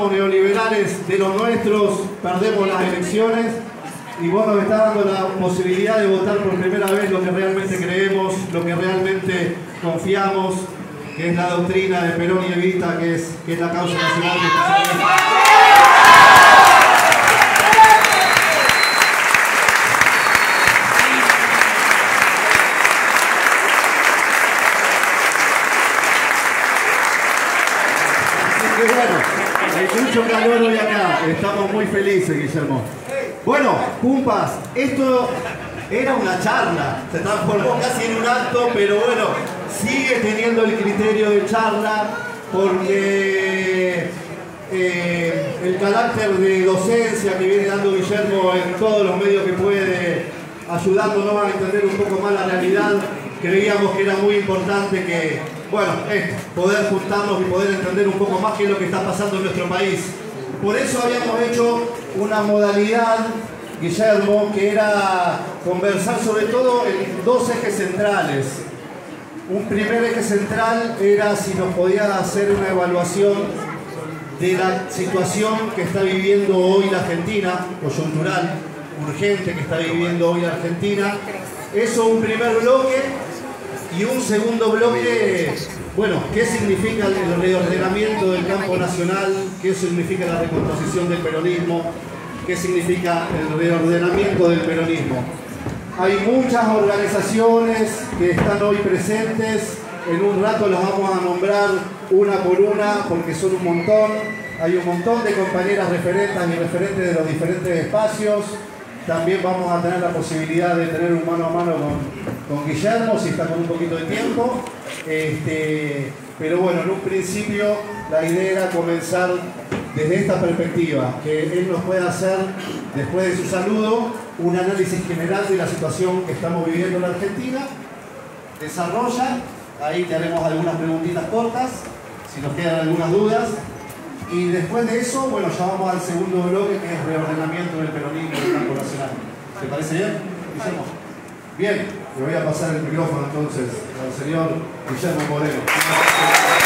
neoliberales de los nuestros, perdemos las elecciones. Y vos nos estás dando la posibilidad de votar por primera vez lo que realmente creemos, lo que realmente confiamos, que es la doctrina de Perón y Evita, que es, que es la causa nacional que especialmente- Así que bueno, estamos muy felices, Guillermo. Bueno, cumpas, esto era una charla, se transformó casi en un acto, pero bueno, sigue teniendo el criterio de charla porque eh, el carácter de docencia que viene dando Guillermo en todos los medios que puede, ayudándonos a entender un poco más la realidad, creíamos que era muy importante que, bueno, esto, poder juntarnos y poder entender un poco más qué es lo que está pasando en nuestro país. Por eso habíamos hecho una modalidad, Guillermo, que era conversar sobre todo en dos ejes centrales. Un primer eje central era si nos podía hacer una evaluación de la situación que está viviendo hoy la Argentina, coyuntural, urgente que está viviendo hoy la Argentina. Eso un primer bloque y un segundo bloque, bueno, ¿qué significa el reordenamiento del campo nacional? ¿Qué significa la recomposición del peronismo? ¿Qué significa el reordenamiento del peronismo? Hay muchas organizaciones que están hoy presentes. En un rato las vamos a nombrar una por una porque son un montón. Hay un montón de compañeras referentes y referentes de los diferentes espacios. También vamos a tener la posibilidad de tener un mano a mano con, con Guillermo, si está con un poquito de tiempo. Este, pero bueno, en un principio la idea era comenzar desde esta perspectiva, que él nos pueda hacer, después de su saludo, un análisis general de la situación que estamos viviendo en la Argentina. Desarrolla, ahí te haremos algunas preguntitas cortas, si nos quedan algunas dudas. Y después de eso, bueno, ya vamos al segundo bloque, que es reordenamiento del peronismo del campo nacional. ¿Te parece bien? Bien, le voy a pasar el micrófono entonces al señor Guillermo Moreno.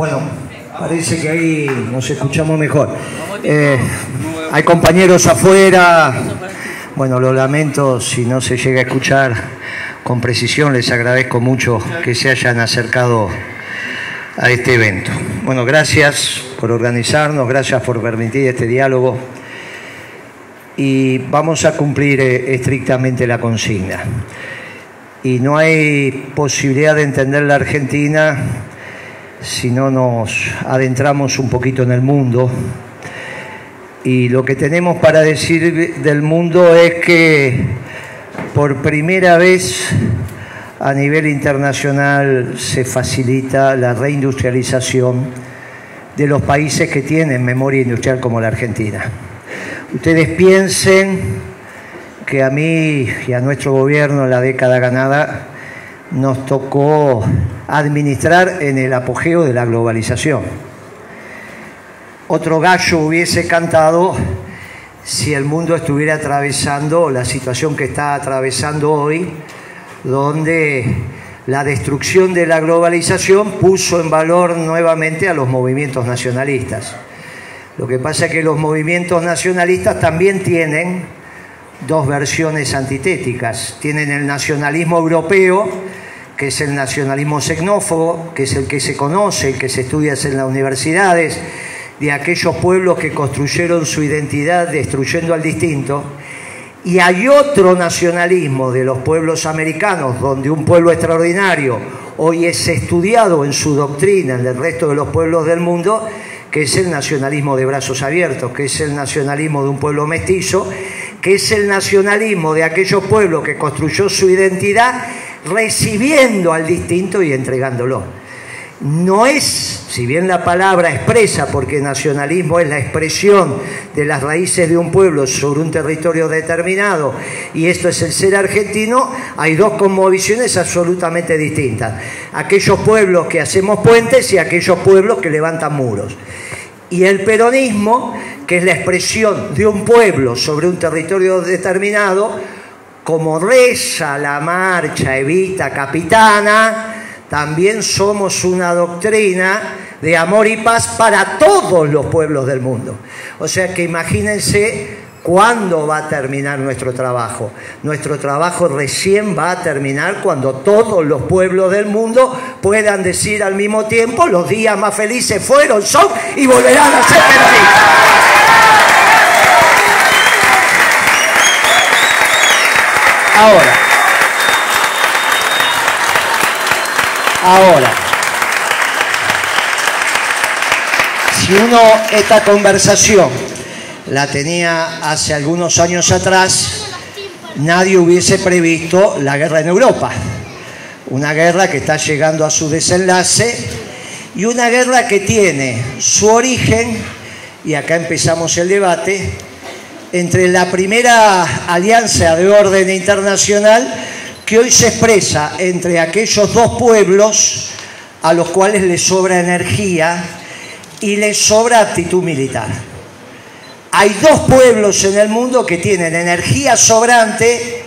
Bueno, parece que ahí nos escuchamos mejor. Eh, hay compañeros afuera. Bueno, lo lamento si no se llega a escuchar con precisión. Les agradezco mucho que se hayan acercado a este evento. Bueno, gracias por organizarnos, gracias por permitir este diálogo y vamos a cumplir eh, estrictamente la consigna. Y no hay posibilidad de entender la Argentina si no nos adentramos un poquito en el mundo. Y lo que tenemos para decir del mundo es que por primera vez a nivel internacional se facilita la reindustrialización de los países que tienen memoria industrial como la Argentina. Ustedes piensen que a mí y a nuestro gobierno en la década ganada nos tocó administrar en el apogeo de la globalización. Otro gallo hubiese cantado si el mundo estuviera atravesando la situación que está atravesando hoy, donde la destrucción de la globalización puso en valor nuevamente a los movimientos nacionalistas. Lo que pasa es que los movimientos nacionalistas también tienen dos versiones antitéticas. Tienen el nacionalismo europeo, que es el nacionalismo xenófobo, que es el que se conoce, que se estudia en las universidades, de aquellos pueblos que construyeron su identidad destruyendo al distinto. Y hay otro nacionalismo de los pueblos americanos, donde un pueblo extraordinario hoy es estudiado en su doctrina en el resto de los pueblos del mundo, que es el nacionalismo de brazos abiertos, que es el nacionalismo de un pueblo mestizo, que es el nacionalismo de aquellos pueblos que construyó su identidad recibiendo al distinto y entregándolo. No es, si bien la palabra expresa, porque nacionalismo es la expresión de las raíces de un pueblo sobre un territorio determinado, y esto es el ser argentino, hay dos conmovisiones absolutamente distintas. Aquellos pueblos que hacemos puentes y aquellos pueblos que levantan muros. Y el peronismo, que es la expresión de un pueblo sobre un territorio determinado, como reza la marcha Evita Capitana, también somos una doctrina de amor y paz para todos los pueblos del mundo. O sea que imagínense cuándo va a terminar nuestro trabajo. Nuestro trabajo recién va a terminar cuando todos los pueblos del mundo puedan decir al mismo tiempo los días más felices fueron, son y volverán a ser felices. Ahora, ahora, si uno esta conversación la tenía hace algunos años atrás, nadie hubiese previsto la guerra en Europa. Una guerra que está llegando a su desenlace y una guerra que tiene su origen, y acá empezamos el debate, entre la primera alianza de orden internacional que hoy se expresa entre aquellos dos pueblos a los cuales les sobra energía y les sobra actitud militar. Hay dos pueblos en el mundo que tienen energía sobrante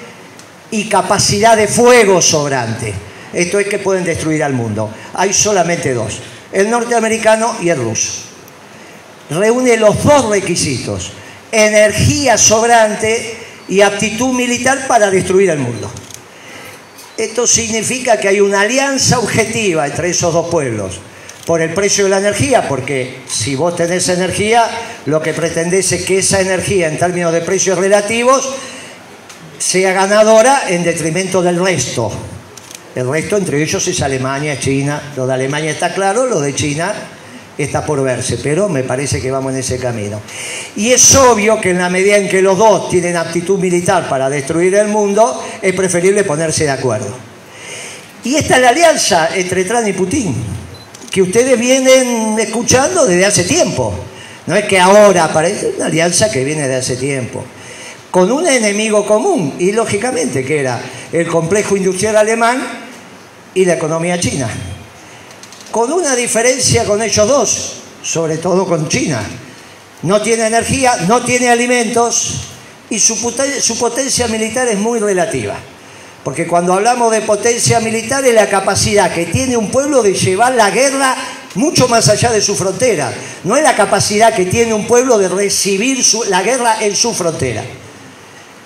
y capacidad de fuego sobrante. Esto es que pueden destruir al mundo. Hay solamente dos, el norteamericano y el ruso. Reúne los dos requisitos, energía sobrante y aptitud militar para destruir el mundo. Esto significa que hay una alianza objetiva entre esos dos pueblos por el precio de la energía, porque si vos tenés energía, lo que pretendés es que esa energía en términos de precios relativos sea ganadora en detrimento del resto. El resto entre ellos es Alemania, China. Lo de Alemania está claro, lo de China está por verse, pero me parece que vamos en ese camino. Y es obvio que en la medida en que los dos tienen aptitud militar para destruir el mundo, es preferible ponerse de acuerdo. Y esta es la alianza entre Trump y Putin que ustedes vienen escuchando desde hace tiempo. No es que ahora aparece una alianza que viene de hace tiempo. Con un enemigo común, y lógicamente que era el complejo industrial alemán y la economía china. Con una diferencia con ellos dos, sobre todo con China. No tiene energía, no tiene alimentos y su, potencia militar es muy relativa. Porque cuando hablamos de potencia militar es la capacidad que tiene un pueblo de llevar la guerra mucho más allá de su frontera. No es la capacidad que tiene un pueblo de recibir la guerra en su frontera.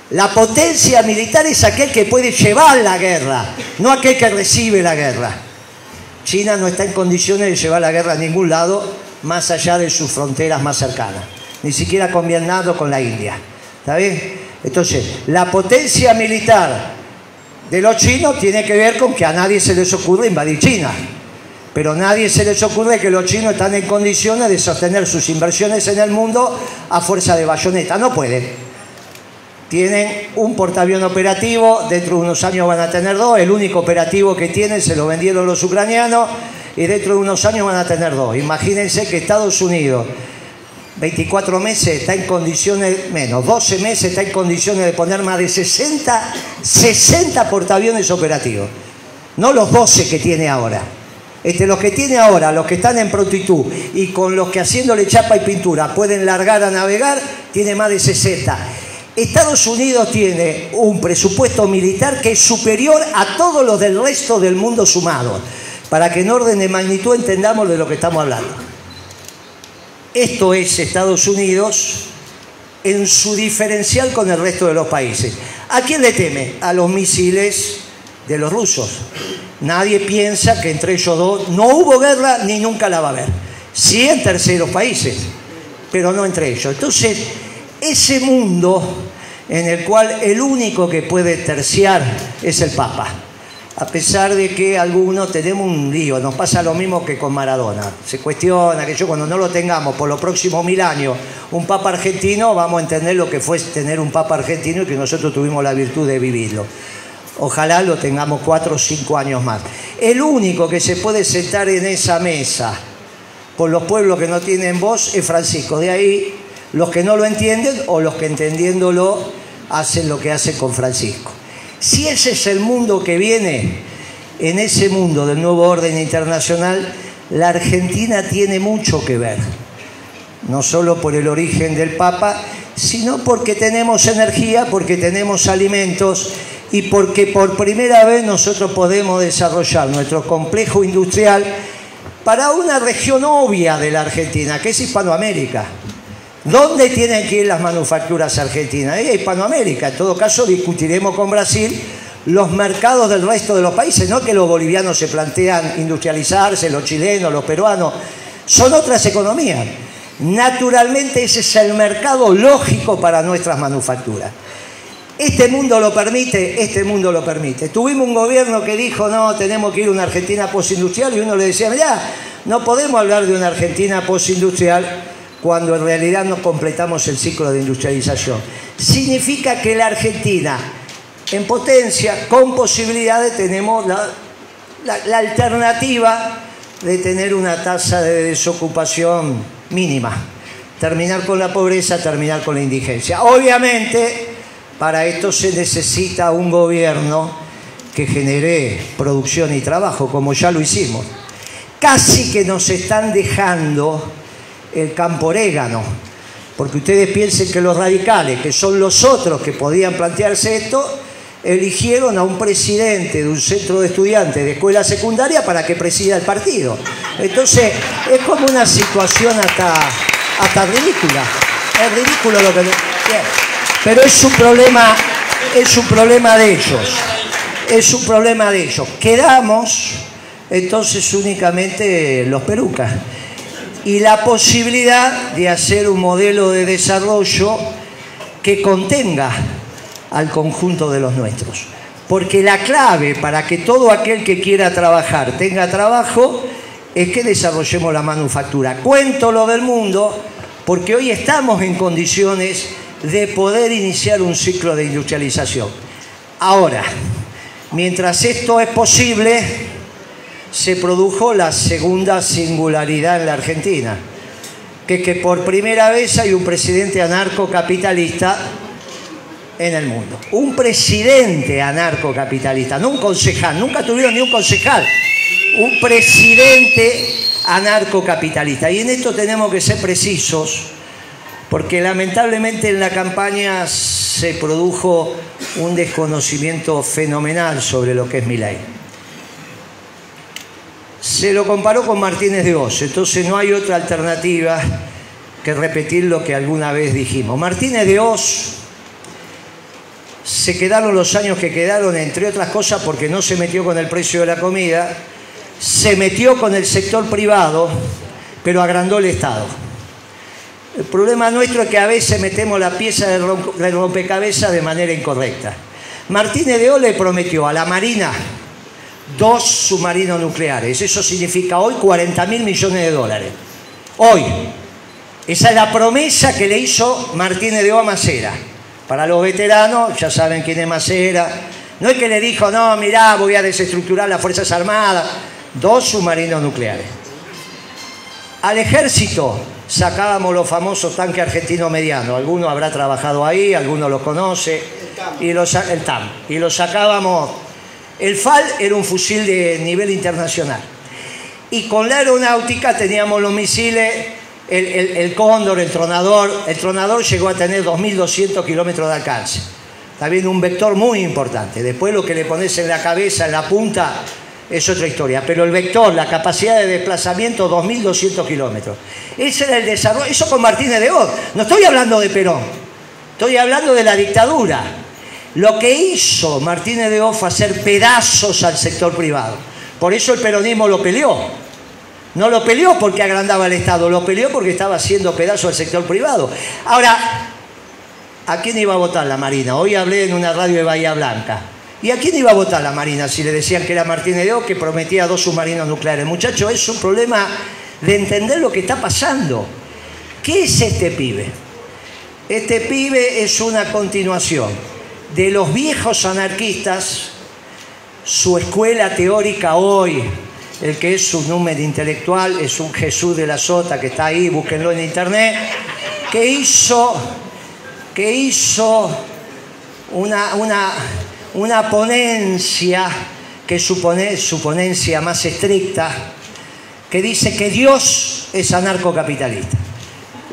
La potencia militar es aquel que puede llevar la guerra, no aquel que recibe la guerra. China no está en condiciones de llevar la guerra a ningún lado más allá de sus fronteras más cercanas, ni siquiera combinando con la India. ¿Está bien? Entonces, la potencia militar de los chinos tiene que ver con que a nadie se les ocurre invadir China. Pero a nadie se les ocurre que los chinos están en condiciones de sostener sus inversiones en el mundo a fuerza de bayoneta. No pueden. Tienen un portaavión operativo, dentro de unos años van a tener dos. El único operativo que tienen se lo vendieron los ucranianos y dentro de unos años van a tener dos. Imagínense que Estados Unidos 24 meses está en condiciones, menos, 12 meses está en condiciones de poner más de 60, 60 portaaviones operativos. No los 12 que tiene ahora. Este, los que tiene ahora, los que están en prontitud y con los que haciéndole chapa y pintura pueden largar a navegar, tiene más de 60. Estados Unidos tiene un presupuesto militar que es superior a todos los del resto del mundo sumado, para que en orden de magnitud entendamos de lo que estamos hablando. Esto es Estados Unidos en su diferencial con el resto de los países. ¿A quién le teme? A los misiles de los rusos. Nadie piensa que entre ellos dos no hubo guerra ni nunca la va a haber. Sí en terceros países, pero no entre ellos. Entonces, ese mundo en el cual el único que puede terciar es el Papa a pesar de que algunos tenemos un lío, nos pasa lo mismo que con Maradona. Se cuestiona que yo cuando no lo tengamos por los próximos mil años un papa argentino, vamos a entender lo que fue tener un papa argentino y que nosotros tuvimos la virtud de vivirlo. Ojalá lo tengamos cuatro o cinco años más. El único que se puede sentar en esa mesa con los pueblos que no tienen voz es Francisco. De ahí los que no lo entienden o los que entendiéndolo hacen lo que hacen con Francisco. Si ese es el mundo que viene, en ese mundo del nuevo orden internacional, la Argentina tiene mucho que ver. No solo por el origen del Papa, sino porque tenemos energía, porque tenemos alimentos y porque por primera vez nosotros podemos desarrollar nuestro complejo industrial para una región obvia de la Argentina, que es Hispanoamérica. ¿Dónde tienen que ir las manufacturas argentinas? En Hispanoamérica. En todo caso, discutiremos con Brasil los mercados del resto de los países, no que los bolivianos se plantean industrializarse, los chilenos, los peruanos, son otras economías. Naturalmente ese es el mercado lógico para nuestras manufacturas. Este mundo lo permite, este mundo lo permite. Tuvimos un gobierno que dijo, no, tenemos que ir a una Argentina postindustrial y uno le decía, ya, no podemos hablar de una Argentina postindustrial cuando en realidad no completamos el ciclo de industrialización. Significa que la Argentina, en potencia, con posibilidades, tenemos la, alternativa de tener una tasa de desocupación mínima. Terminar con la pobreza, terminar con la indigencia. Obviamente, para esto se necesita un gobierno que genere producción y trabajo, como ya lo hicimos. Casi que nos están dejando el campo orégano, porque ustedes piensen que los radicales, que son los otros que podían plantearse esto, eligieron a un presidente de un centro de estudiantes de escuela secundaria para que presida el partido. Entonces, es como una situación hasta, hasta ridícula. Es ridículo lo que... Pero es un problema, es un problema de ellos. Es un problema de ellos. Quedamos entonces únicamente los perucas. Y la posibilidad de hacer un modelo de desarrollo que contenga al conjunto de los nuestros. Porque la clave para que todo aquel que quiera trabajar tenga trabajo es que desarrollemos la manufactura. Cuento lo del mundo porque hoy estamos en condiciones de poder iniciar un ciclo de industrialización. Ahora, mientras esto es posible, se produjo la segunda singularidad en la Argentina, que es que por primera vez hay un presidente anarcocapitalista en el mundo. Un presidente anarcocapitalista, no un concejal, nunca tuvieron ni un concejal, un presidente anarcocapitalista. Y en esto tenemos que ser precisos, porque lamentablemente en la campaña se produjo un desconocimiento fenomenal sobre lo que es mi ley. Se lo comparó con Martínez de Oz, entonces no hay otra alternativa que repetir lo que alguna vez dijimos. Martínez de Oz se quedaron los años que quedaron, entre otras cosas, porque no se metió con el precio de la comida, se metió con el sector privado, pero agrandó el Estado. El problema nuestro es que a veces metemos la pieza del rompecabezas de manera incorrecta. Martínez de O le prometió a la Marina dos submarinos nucleares. Eso significa hoy 40 mil millones de dólares. Hoy. Esa es la promesa que le hizo Martínez de O a Macera. Para los veteranos, ya saben quién es Macera. No es que le dijo, no, mirá, voy a desestructurar las Fuerzas Armadas. Dos submarinos nucleares. Al ejército sacábamos los famosos tanques argentinos medianos. Alguno habrá trabajado ahí, alguno los conoce. Y los, el TAM. Y los sacábamos. El FAL era un fusil de nivel internacional. Y con la aeronáutica teníamos los misiles el, cóndor, el tronador. El tronador llegó a tener 2.200 kilómetros de alcance. Bien, un vector muy importante. Después lo que le pones en la cabeza, en la punta, es otra historia. Pero el vector, la capacidad de desplazamiento, 2.200 kilómetros. Ese era el desarrollo. Eso con Martínez de Oz. No estoy hablando de Perón. Estoy hablando de la dictadura. Lo que hizo Martínez de fue hacer pedazos al sector privado. Por eso el peronismo lo peleó. No lo peleó porque agrandaba el Estado, lo peleó porque estaba haciendo pedazo al sector privado. Ahora, ¿a quién iba a votar la Marina? Hoy hablé en una radio de Bahía Blanca. ¿Y a quién iba a votar la Marina si le decían que era Martínez de O que prometía dos submarinos nucleares? Muchachos, es un problema de entender lo que está pasando. ¿Qué es este pibe? Este pibe es una continuación de los viejos anarquistas, su escuela teórica hoy, el que es su número intelectual es un Jesús de la Sota que está ahí, búsquenlo en internet, que hizo, que hizo una, una, una ponencia, que supone su ponencia más estricta, que dice que Dios es anarcocapitalista.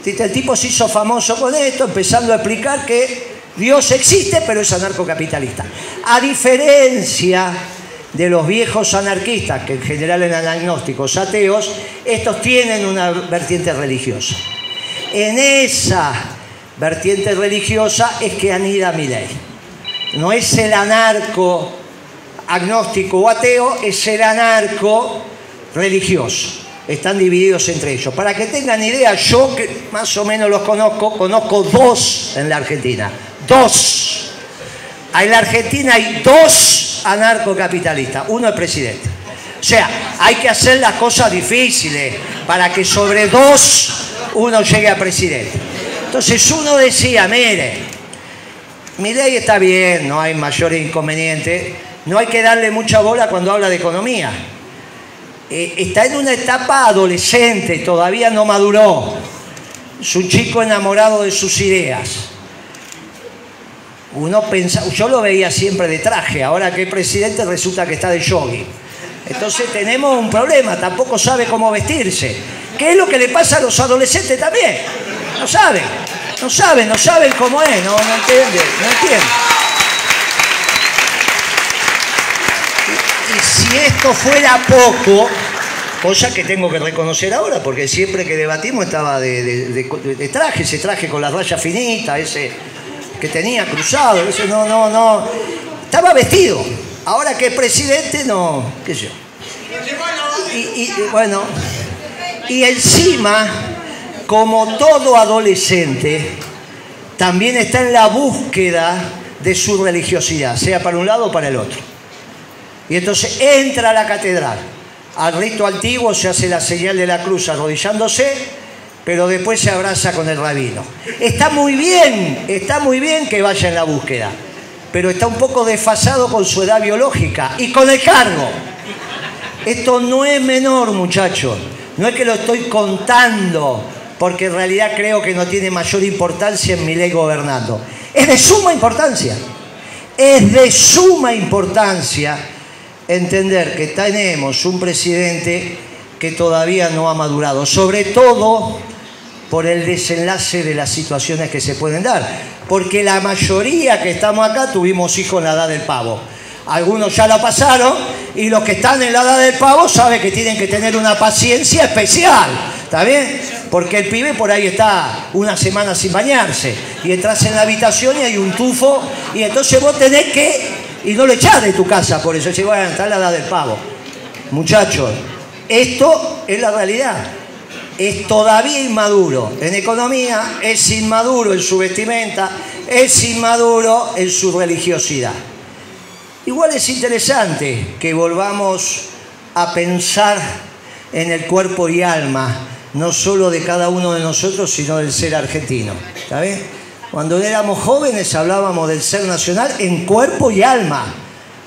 El tipo se hizo famoso con esto, empezando a explicar que Dios existe, pero es anarcocapitalista. A diferencia de los viejos anarquistas, que en general eran agnósticos, ateos, estos tienen una vertiente religiosa. En esa vertiente religiosa es que anida mi ley. No es el anarco agnóstico o ateo, es el anarco religioso. Están divididos entre ellos. Para que tengan idea, yo que más o menos los conozco, conozco dos en la Argentina. Dos. En la Argentina hay dos anarcocapitalista, uno es presidente. O sea, hay que hacer las cosas difíciles para que sobre dos uno llegue a presidente. Entonces uno decía, mire, mi ley está bien, no hay mayor inconveniente, no hay que darle mucha bola cuando habla de economía. eh, está en una etapa adolescente, todavía no maduró. Es un chico enamorado de sus ideas. Uno pensa, yo lo veía siempre de traje, ahora que es presidente resulta que está de jogging. Entonces tenemos un problema, tampoco sabe cómo vestirse. ¿Qué es lo que le pasa a los adolescentes también? No saben, no saben, no saben cómo es, no, no entienden, no entienden. Y, si esto fuera poco, cosa que tengo que reconocer ahora, porque siempre que debatimos estaba de- de traje, ese traje con las rayas finitas, ese que tenía cruzado, ese no, no, no. Estaba vestido. Ahora que es presidente, no, qué sé yo. Y- y bueno, y encima, como todo adolescente, también está en la búsqueda de su religiosidad, sea para un lado o para el otro. Y entonces entra a la catedral. Al rito antiguo se hace la señal de la cruz arrodillándose, pero después se abraza con el rabino. Está muy bien, está muy bien que vaya en la búsqueda, pero está un poco desfasado con su edad biológica y con el cargo. Esto no es menor, muchachos. No es que lo estoy contando, porque en realidad creo que no tiene mayor importancia en mi ley gobernando. Es de suma importancia. Es de suma importancia entender que tenemos un presidente que todavía no ha madurado, sobre todo por el desenlace de las situaciones que se pueden dar. Porque la mayoría que estamos acá tuvimos hijos en la edad del pavo. Algunos ya la pasaron y los que están en la edad del pavo saben que tienen que tener una paciencia especial. ¿Está bien? Porque el pibe por ahí está una semana sin bañarse y entras en la habitación y hay un tufo y entonces vos tenés que... Y no lo echás de tu casa por eso. Decís, bueno, está en la edad del pavo. Muchachos, esto es la realidad es todavía inmaduro en economía, es inmaduro en su vestimenta, es inmaduro en su religiosidad. Igual es interesante que volvamos a pensar en el cuerpo y alma, no solo de cada uno de nosotros, sino del ser argentino. ¿Está bien? Cuando éramos jóvenes hablábamos del ser nacional en cuerpo y alma.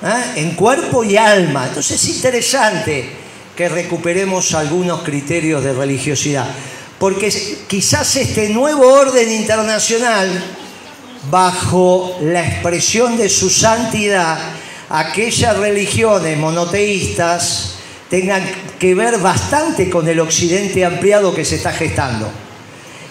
¿eh? En cuerpo y alma. Entonces es interesante que recuperemos algunos criterios de religiosidad. Porque quizás este nuevo orden internacional, bajo la expresión de su santidad, aquellas religiones monoteístas tengan que ver bastante con el occidente ampliado que se está gestando.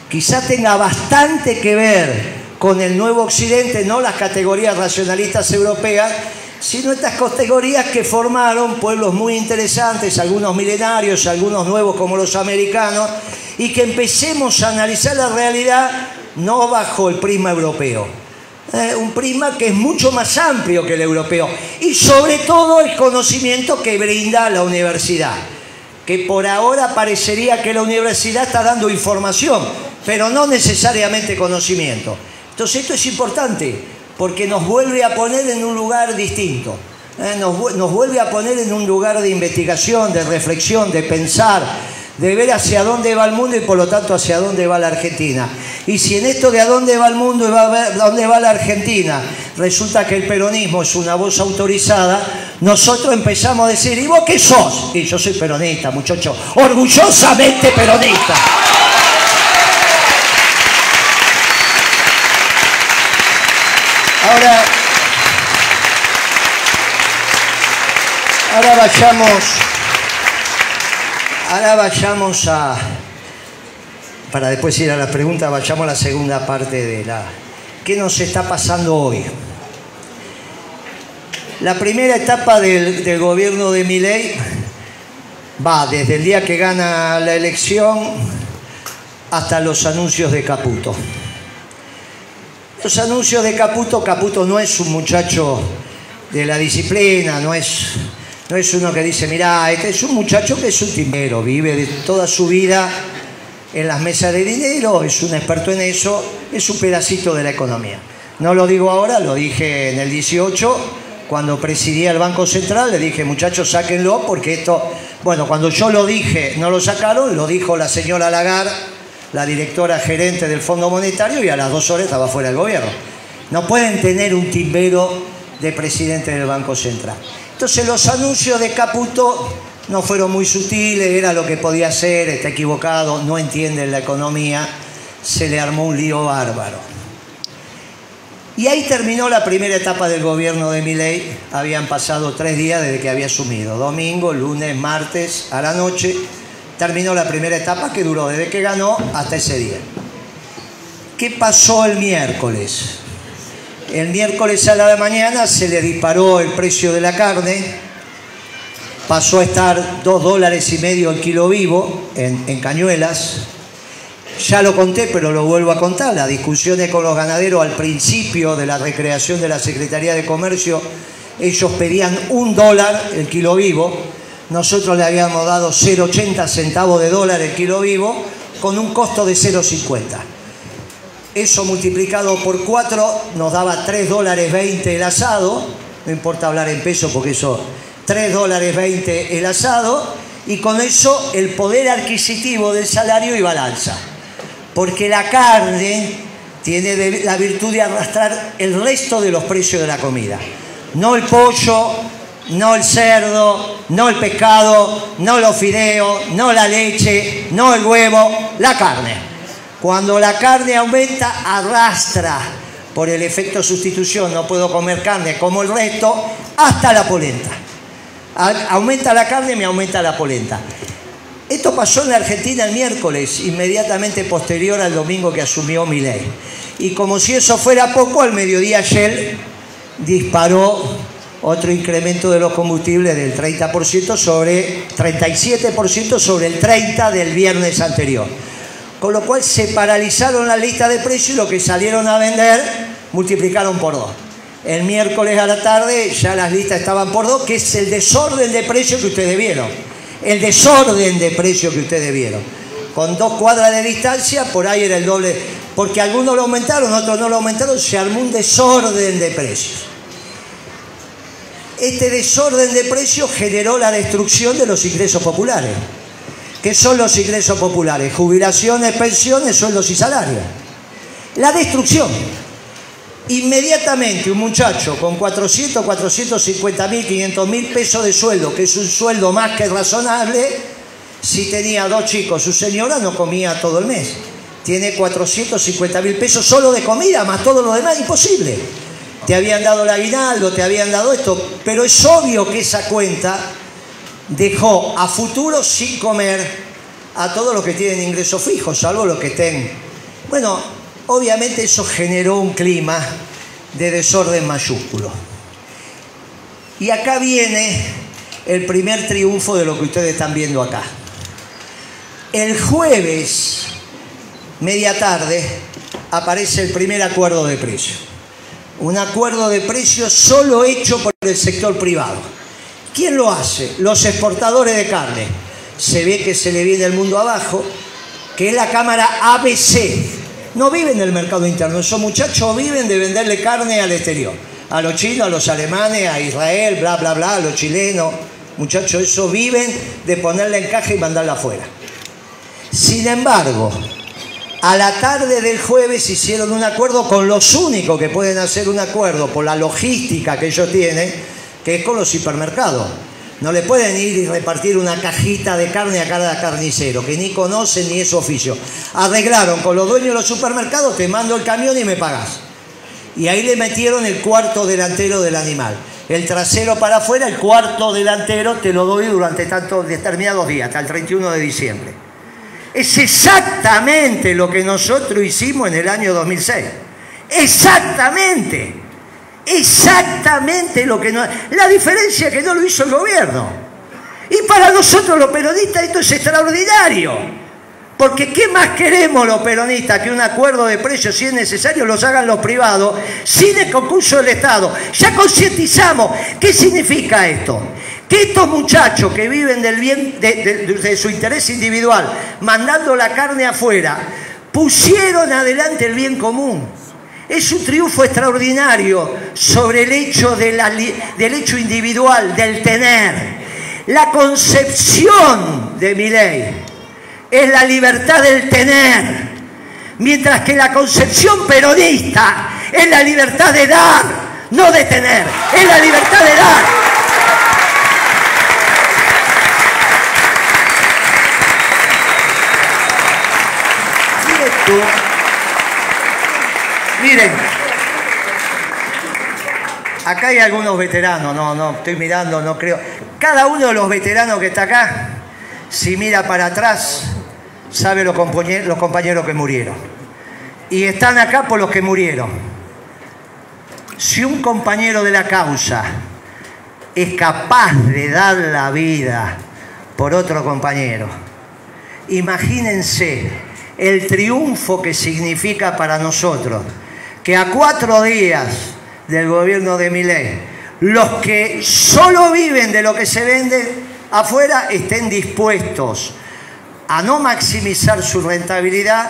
Quizás tenga bastante que ver con el nuevo occidente, no las categorías racionalistas europeas, sino estas categorías que formaron pueblos muy interesantes, algunos milenarios, algunos nuevos como los americanos, y que empecemos a analizar la realidad no bajo el prisma europeo, eh, un prisma que es mucho más amplio que el europeo, y sobre todo el conocimiento que brinda la universidad, que por ahora parecería que la universidad está dando información, pero no necesariamente conocimiento. Entonces esto es importante porque nos vuelve a poner en un lugar distinto. ¿eh? Nos, vuelve a poner en un lugar de investigación, de reflexión, de pensar, de ver hacia dónde va el mundo y por lo tanto hacia dónde va la Argentina. Y si en esto de a dónde va el mundo y va a ver dónde va la Argentina resulta que el peronismo es una voz autorizada, nosotros empezamos a decir, ¿y vos qué sos? Y yo soy peronista, muchacho, orgullosamente peronista. Ahora, ahora vayamos, ahora vayamos a, para después ir a la pregunta, vayamos a la segunda parte de la, ¿qué nos está pasando hoy? La primera etapa del, del gobierno de Milei va desde el día que gana la elección hasta los anuncios de Caputo. Los anuncios de Caputo, Caputo no es un muchacho de la disciplina, no es, no es uno que dice, mirá, este es un muchacho que es un timbero, vive de toda su vida en las mesas de dinero, es un experto en eso, es un pedacito de la economía. No lo digo ahora, lo dije en el 18, cuando presidía el Banco Central, le dije, muchachos, sáquenlo, porque esto, bueno, cuando yo lo dije, no lo sacaron, lo dijo la señora Lagarde, la directora gerente del Fondo Monetario y a las dos horas estaba fuera del gobierno. No pueden tener un timbero de presidente del Banco Central. Entonces los anuncios de Caputo no fueron muy sutiles, era lo que podía ser, está equivocado, no entienden la economía, se le armó un lío bárbaro. Y ahí terminó la primera etapa del gobierno de Milei. Habían pasado tres días desde que había asumido. Domingo, lunes, martes, a la noche. Terminó la primera etapa que duró desde que ganó hasta ese día. ¿Qué pasó el miércoles? El miércoles a la mañana se le disparó el precio de la carne. Pasó a estar dos dólares y medio el kilo vivo en, en Cañuelas ya lo conté, pero lo vuelvo a contar. Las discusiones con los ganaderos al principio de la recreación de la Secretaría de Comercio, ellos pedían un dólar el kilo vivo. Nosotros le habíamos dado 0,80 centavos de dólar el kilo vivo con un costo de 0,50. Eso multiplicado por 4 nos daba 3 dólares 20 el asado. No importa hablar en peso porque eso, 3 dólares 20 el asado. Y con eso el poder adquisitivo del salario iba al alza porque la carne tiene la virtud de arrastrar el resto de los precios de la comida. No el pollo, no el cerdo, no el pescado, no los fideos, no la leche, no el huevo, la carne. Cuando la carne aumenta, arrastra por el efecto sustitución, no puedo comer carne como el resto, hasta la polenta. Aumenta la carne, me aumenta la polenta. Esto pasó en la Argentina el miércoles, inmediatamente posterior al domingo que asumió Milei. Y como si eso fuera poco, al mediodía Shell disparó otro incremento de los combustibles del 30% sobre 37% sobre el 30 del viernes anterior. Con lo cual se paralizaron las listas de precios y lo que salieron a vender multiplicaron por dos. El miércoles a la tarde ya las listas estaban por dos, que es el desorden de precios que ustedes vieron el desorden de precio que ustedes vieron. Con dos cuadras de distancia, por ahí era el doble, porque algunos lo aumentaron, otros no lo aumentaron, se armó un desorden de precios. Este desorden de precios generó la destrucción de los ingresos populares. ¿Qué son los ingresos populares? Jubilaciones, pensiones, sueldos y salarios. La destrucción. Inmediatamente un muchacho con 400, 450 mil, 500 mil pesos de sueldo, que es un sueldo más que razonable, si tenía dos chicos, su señora no comía todo el mes. Tiene 450 mil pesos solo de comida, más todo lo demás, imposible. Te habían dado el aguinaldo, te habían dado esto, pero es obvio que esa cuenta dejó a futuro sin comer a todos los que tienen ingresos fijos, salvo los que estén. Bueno, Obviamente eso generó un clima de desorden mayúsculo. Y acá viene el primer triunfo de lo que ustedes están viendo acá. El jueves, media tarde, aparece el primer acuerdo de precio. Un acuerdo de precios solo hecho por el sector privado. ¿Quién lo hace? Los exportadores de carne. Se ve que se le viene el mundo abajo, que es la cámara ABC, no viven del mercado interno, esos muchachos viven de venderle carne al exterior, a los chinos, a los alemanes, a Israel, bla, bla, bla, a los chilenos. Muchachos, eso viven de ponerle en caja y mandarla afuera. Sin embargo, a la tarde del jueves hicieron un acuerdo con los únicos que pueden hacer un acuerdo por la logística que ellos tienen, que es con los hipermercados. No le pueden ir y repartir una cajita de carne a cada carnicero, que ni conocen ni es oficio. Arreglaron con los dueños de los supermercados, te mando el camión y me pagas. Y ahí le metieron el cuarto delantero del animal. El trasero para afuera, el cuarto delantero te lo doy durante tantos determinados días, hasta el 31 de diciembre. Es exactamente lo que nosotros hicimos en el año 2006. Exactamente. Exactamente lo que no... La diferencia es que no lo hizo el gobierno. Y para nosotros los peronistas esto es extraordinario. Porque ¿qué más queremos los peronistas que un acuerdo de precios, si es necesario, los hagan los privados, sin el concurso del Estado? Ya concientizamos. ¿Qué significa esto? Que estos muchachos que viven del bien, de, su interés individual, mandando la carne afuera, pusieron adelante el bien común. Es un triunfo extraordinario sobre el hecho del hecho individual, del tener. La concepción de mi ley es la libertad del tener, mientras que la concepción peronista es la libertad de dar, no de tener, es la libertad de dar. Miren, acá hay algunos veteranos, no, no, estoy mirando, no creo. Cada uno de los veteranos que está acá, si mira para atrás, sabe los compañeros, los compañeros que murieron. Y están acá por los que murieron. Si un compañero de la causa es capaz de dar la vida por otro compañero, imagínense el triunfo que significa para nosotros que a cuatro días del gobierno de Milei, los que solo viven de lo que se vende afuera estén dispuestos a no maximizar su rentabilidad,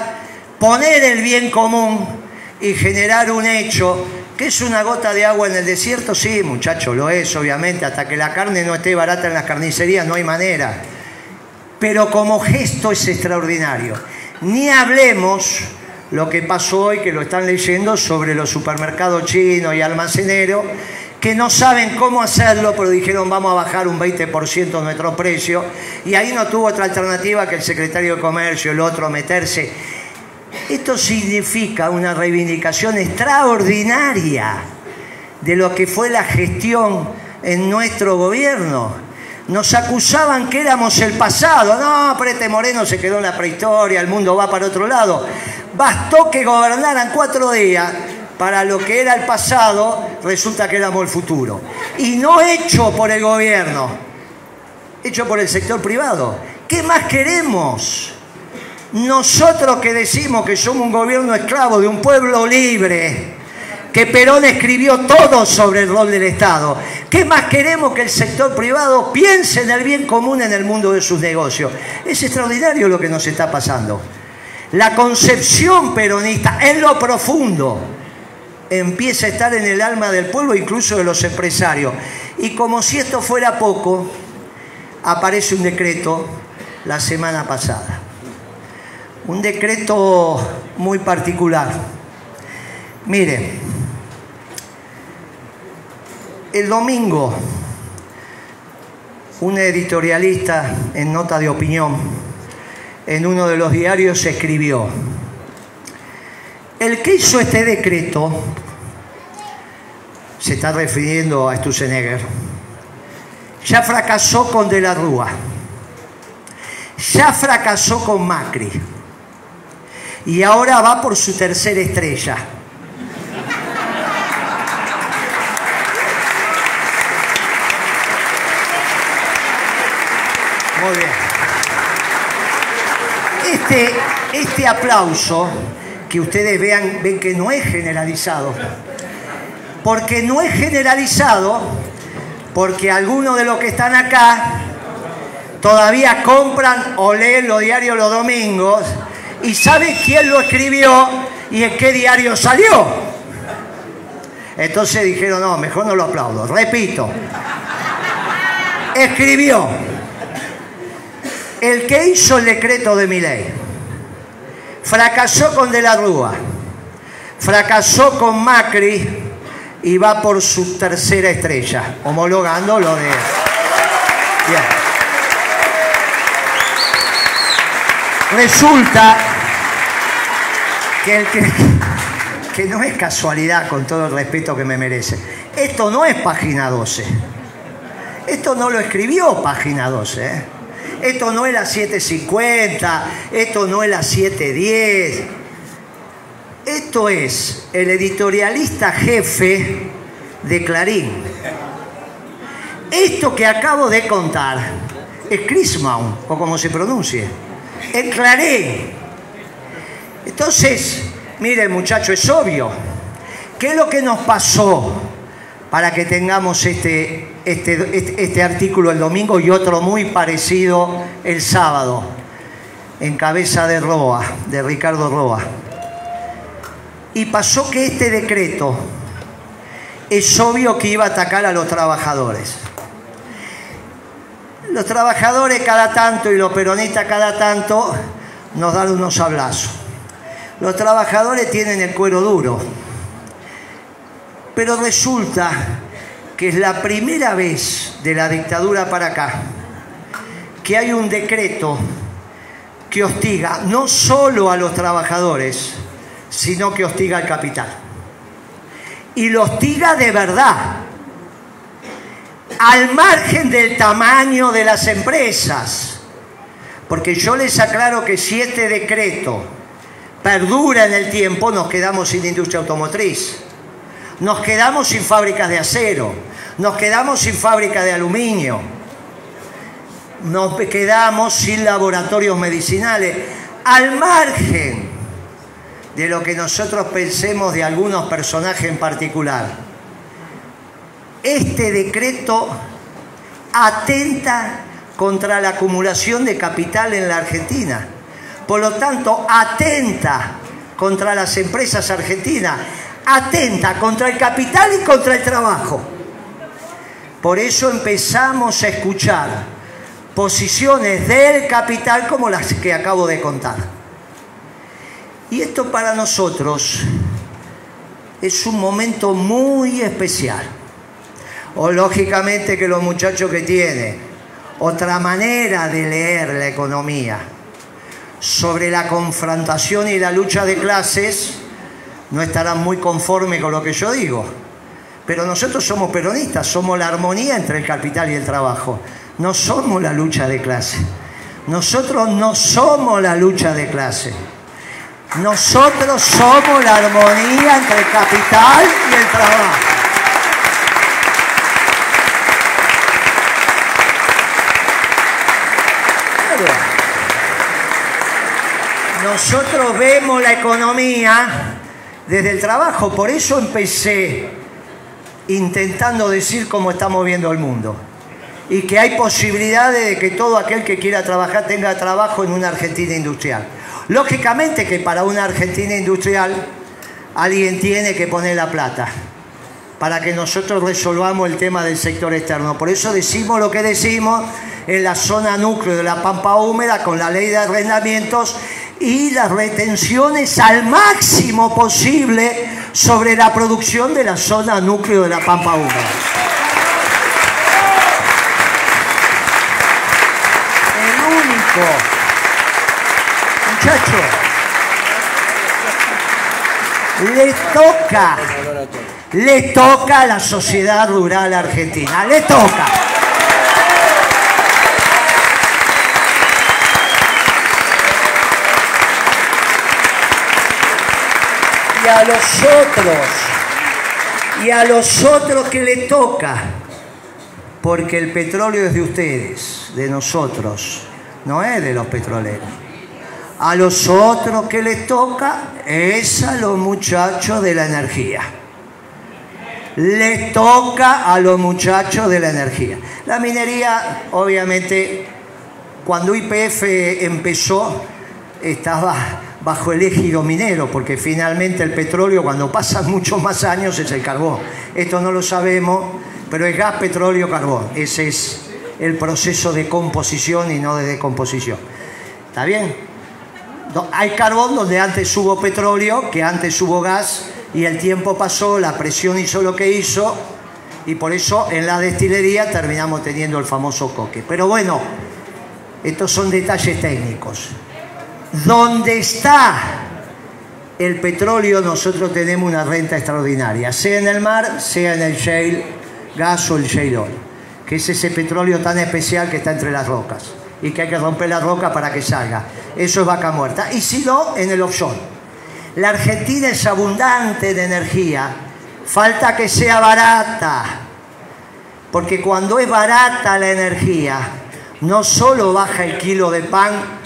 poner el bien común y generar un hecho que es una gota de agua en el desierto, sí, muchacho, lo es, obviamente, hasta que la carne no esté barata en las carnicerías no hay manera. Pero como gesto es extraordinario. Ni hablemos lo que pasó hoy, que lo están leyendo, sobre los supermercados chinos y almaceneros, que no saben cómo hacerlo, pero dijeron vamos a bajar un 20% nuestro precio, y ahí no tuvo otra alternativa que el secretario de Comercio, el otro, meterse. Esto significa una reivindicación extraordinaria de lo que fue la gestión en nuestro gobierno. Nos acusaban que éramos el pasado. No, Prete Moreno se quedó en la prehistoria, el mundo va para otro lado. Bastó que gobernaran cuatro días para lo que era el pasado, resulta que éramos el futuro. Y no hecho por el gobierno, hecho por el sector privado. ¿Qué más queremos? Nosotros que decimos que somos un gobierno esclavo de un pueblo libre, que Perón escribió todo sobre el rol del Estado. ¿Qué más queremos que el sector privado piense en el bien común en el mundo de sus negocios? Es extraordinario lo que nos está pasando. La concepción peronista en lo profundo empieza a estar en el alma del pueblo, incluso de los empresarios. Y como si esto fuera poco, aparece un decreto la semana pasada. Un decreto muy particular. Miren, el domingo, un editorialista en nota de opinión en uno de los diarios escribió, el que hizo este decreto, se está refiriendo a Stusenegger, ya fracasó con De la Rúa, ya fracasó con Macri y ahora va por su tercera estrella. Muy bien. Este, este aplauso que ustedes vean, ven que no es generalizado. Porque no es generalizado porque algunos de los que están acá todavía compran o leen los diarios los domingos y saben quién lo escribió y en qué diario salió. Entonces dijeron, no, mejor no lo aplaudo. Repito, escribió el que hizo el decreto de mi ley fracasó con De la Rúa, fracasó con Macri y va por su tercera estrella, homologando lo de... Resulta que, el que, no es casualidad, con todo el respeto que me merece, esto no es página 12. Esto no lo escribió página 12. ¿eh? Esto no es la 750, esto no es la 710. Esto es el editorialista jefe de Clarín. Esto que acabo de contar es Christmas, o como se pronuncie. En Clarín. Entonces, mire muchacho, es obvio. ¿Qué es lo que nos pasó para que tengamos este, este, este, este, artículo el domingo y otro muy parecido el sábado, en cabeza de Roa, de Ricardo Roa. Y pasó que este decreto es obvio que iba a atacar a los trabajadores. Los trabajadores cada tanto y los peronistas cada tanto nos dan unos abrazos. Los trabajadores tienen el cuero duro pero resulta que es la primera vez de la dictadura para acá que hay un decreto que hostiga no solo a los trabajadores, sino que hostiga al capital. y los tira de verdad, al margen del tamaño de las empresas. Porque yo les aclaro que si este decreto perdura en el tiempo, nos quedamos sin industria automotriz, nos quedamos sin fábricas de acero, nos quedamos sin fábrica de aluminio, nos quedamos sin laboratorios medicinales, al margen de lo que nosotros pensemos de algunos personajes en particular. Este decreto atenta contra la acumulación de capital en la Argentina. Por lo tanto, atenta contra las empresas argentinas, atenta contra el capital y contra el trabajo. Por eso empezamos a escuchar posiciones del capital como las que acabo de contar. Y esto para nosotros es un momento muy especial. O lógicamente que los muchachos que tienen otra manera de leer la economía sobre la confrontación y la lucha de clases, no estarán muy conformes con lo que yo digo. Pero nosotros somos peronistas, somos la armonía entre el capital y el trabajo. No somos la lucha de clase. Nosotros no somos la lucha de clase. Nosotros somos la armonía entre el capital y el trabajo. Nosotros vemos la economía desde el trabajo, por eso empecé intentando decir cómo estamos viendo el mundo y que hay posibilidades de que todo aquel que quiera trabajar tenga trabajo en una Argentina industrial. Lógicamente que para una Argentina industrial alguien tiene que poner la plata para que nosotros resolvamos el tema del sector externo. Por eso decimos lo que decimos en la zona núcleo de la Pampa Húmeda con la ley de arrendamientos y las retenciones al máximo posible sobre la producción de la zona núcleo de la Pampa Húmeda. El único muchachos. Le toca, le toca a la sociedad rural argentina, le toca. A los otros, y a los otros que le toca, porque el petróleo es de ustedes, de nosotros, no es de los petroleros. A los otros que les toca es a los muchachos de la energía. Les toca a los muchachos de la energía. La minería, obviamente, cuando IPF empezó, estaba bajo el ejido minero, porque finalmente el petróleo, cuando pasan muchos más años, es el carbón. Esto no lo sabemos, pero es gas, petróleo, carbón. Ese es el proceso de composición y no de decomposición. ¿Está bien? hay carbón donde antes hubo petróleo, que antes hubo gas, y el tiempo pasó, la presión hizo lo que hizo, y por eso en la destilería terminamos teniendo el famoso coque. Pero bueno, estos son detalles técnicos. Donde está el petróleo, nosotros tenemos una renta extraordinaria, sea en el mar, sea en el shale gas o el shale oil, que es ese petróleo tan especial que está entre las rocas y que hay que romper la roca para que salga. Eso es vaca muerta. Y si no, en el offshore. La Argentina es abundante de energía. Falta que sea barata. Porque cuando es barata la energía, no solo baja el kilo de pan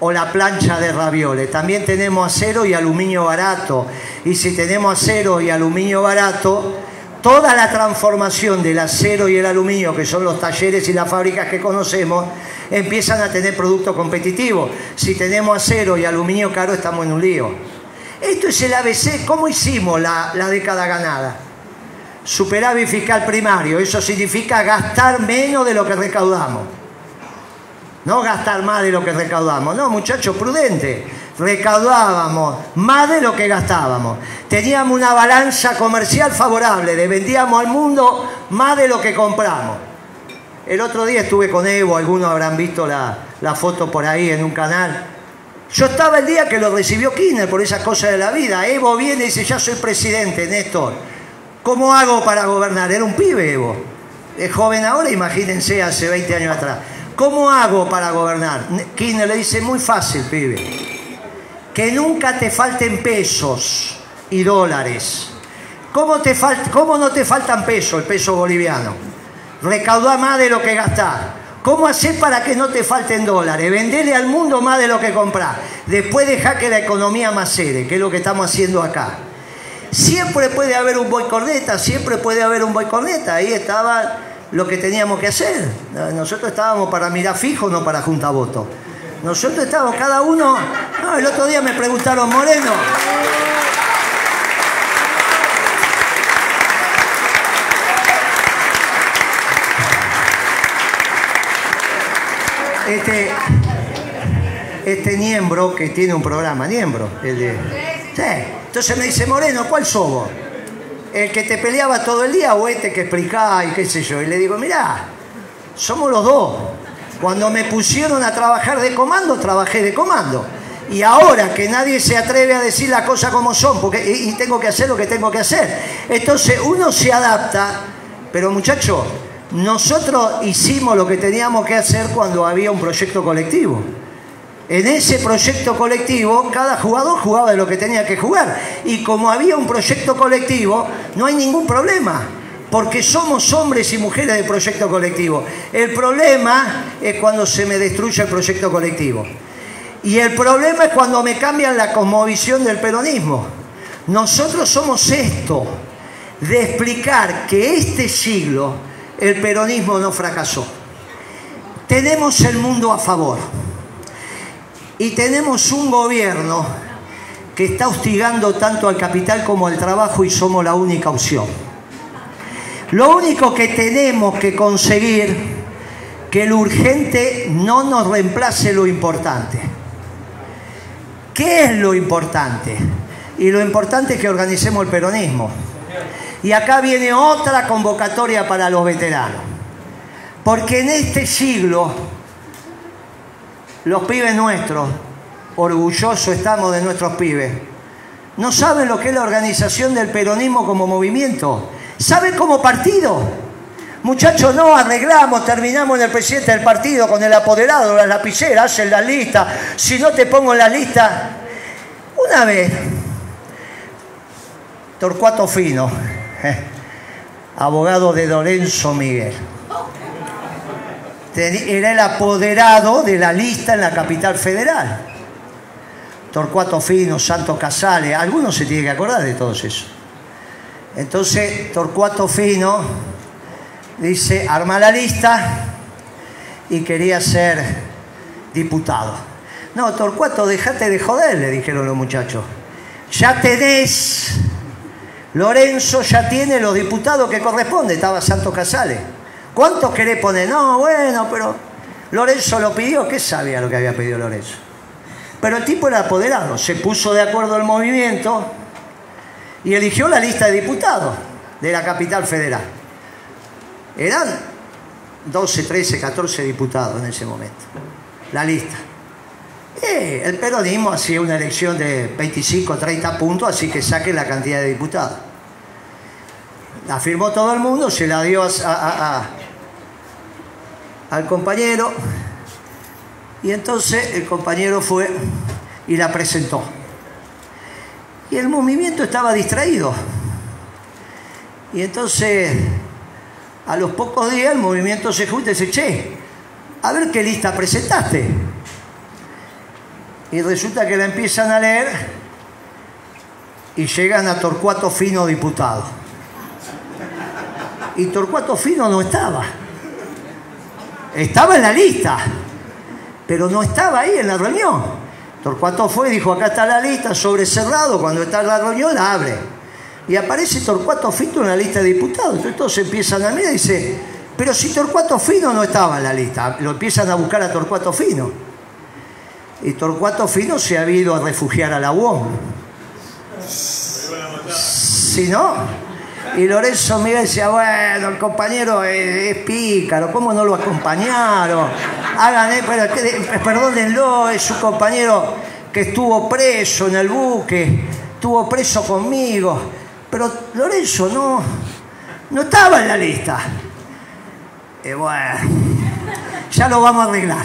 o la plancha de ravioles, también tenemos acero y aluminio barato. Y si tenemos acero y aluminio barato, toda la transformación del acero y el aluminio, que son los talleres y las fábricas que conocemos, empiezan a tener productos competitivos. Si tenemos acero y aluminio caro, estamos en un lío. Esto es el ABC. ¿Cómo hicimos la, la década ganada? Superávit fiscal primario. Eso significa gastar menos de lo que recaudamos. No gastar más de lo que recaudamos. No, muchachos, prudente. Recaudábamos más de lo que gastábamos. Teníamos una balanza comercial favorable. Le vendíamos al mundo más de lo que compramos. El otro día estuve con Evo, algunos habrán visto la, foto por ahí en un canal. Yo estaba el día que lo recibió Kirchner por esas cosas de la vida. Evo viene y dice, ya soy presidente, Néstor. ¿Cómo hago para gobernar? Era un pibe, Evo. Es joven ahora, imagínense hace 20 años atrás. ¿Cómo hago para gobernar? Kirchner le dice, muy fácil, pibe. Que nunca te falten pesos y dólares. ¿Cómo, te ¿Cómo no te faltan pesos, el peso boliviano? Recaudá más de lo que gastás. ¿Cómo hacer para que no te falten dólares? Vendele al mundo más de lo que comprar. Después deja que la economía macere, que es lo que estamos haciendo acá. Siempre puede haber un boicordeta, siempre puede haber un boicordeta. Ahí estaba lo que teníamos que hacer. Nosotros estábamos para mirar fijo, no para juntar votos. Nosotros estábamos cada uno. No, el otro día me preguntaron, Moreno. Este, este Niembro que tiene un programa, Niembro, el de, entonces me dice, Moreno, ¿cuál sos ¿El que te peleaba todo el día o este que explicaba y qué sé yo? Y le digo, mirá, somos los dos. Cuando me pusieron a trabajar de comando, trabajé de comando. Y ahora que nadie se atreve a decir las cosas como son, porque y, tengo que hacer lo que tengo que hacer. Entonces uno se adapta, pero muchachos, nosotros hicimos lo que teníamos que hacer cuando había un proyecto colectivo. En ese proyecto colectivo, cada jugador jugaba de lo que tenía que jugar. Y como había un proyecto colectivo, no hay ningún problema. Porque somos hombres y mujeres del proyecto colectivo. El problema es cuando se me destruye el proyecto colectivo. Y el problema es cuando me cambian la cosmovisión del peronismo. Nosotros somos esto, de explicar que este siglo el peronismo no fracasó. Tenemos el mundo a favor y tenemos un gobierno que está hostigando tanto al capital como al trabajo y somos la única opción. Lo único que tenemos que conseguir que lo urgente no nos reemplace lo importante. ¿Qué es lo importante? Y lo importante es que organicemos el peronismo. Y acá viene otra convocatoria para los veteranos. Porque en este siglo los pibes nuestros, orgullosos estamos de nuestros pibes, no saben lo que es la organización del peronismo como movimiento, saben como partido. Muchachos, no arreglamos, terminamos en el presidente del partido con el apoderado, la lapicera, hacen la lista. Si no te pongo en la lista, una vez, Torcuato Fino, abogado de Lorenzo Miguel era el apoderado de la lista en la capital federal. Torcuato Fino, Santos Casales, algunos se tienen que acordar de todos eso. Entonces, Torcuato Fino dice, arma la lista y quería ser diputado. No, Torcuato, déjate de joder, le dijeron los muchachos. Ya tenés, Lorenzo ya tiene los diputados que corresponde, estaba Santos Casales. ¿Cuántos querés poner? No, bueno, pero Lorenzo lo pidió, ¿qué sabía lo que había pedido Lorenzo? Pero el tipo era apoderado, se puso de acuerdo al movimiento y eligió la lista de diputados de la capital federal. Eran 12, 13, 14 diputados en ese momento. La lista. Eh, el peronismo hacía una elección de 25, 30 puntos, así que saque la cantidad de diputados. La firmó todo el mundo, se la dio a, al compañero y entonces el compañero fue y la presentó. Y el movimiento estaba distraído. Y entonces, a los pocos días, el movimiento se junta y dice, che, a ver qué lista presentaste. Y resulta que la empiezan a leer y llegan a Torcuato Fino diputado. Y Torcuato Fino no estaba. Estaba en la lista, pero no estaba ahí en la reunión. Torcuato fue y dijo, acá está la lista, sobre cerrado, cuando está en la reunión la abre. Y aparece Torcuato Fino en la lista de diputados. Entonces todos empiezan a mirar y dice, pero si Torcuato Fino no estaba en la lista, lo empiezan a buscar a Torcuato Fino. Y Torcuato Fino se ha ido a refugiar a la UOM. Si no, y Lorenzo Miguel decía, bueno, el compañero es, pícaro, ¿cómo no lo acompañaron? Hagan, perdónenlo, es su compañero que estuvo preso en el buque, estuvo preso conmigo. Pero Lorenzo no, no estaba en la lista. Y bueno, ya lo vamos a arreglar.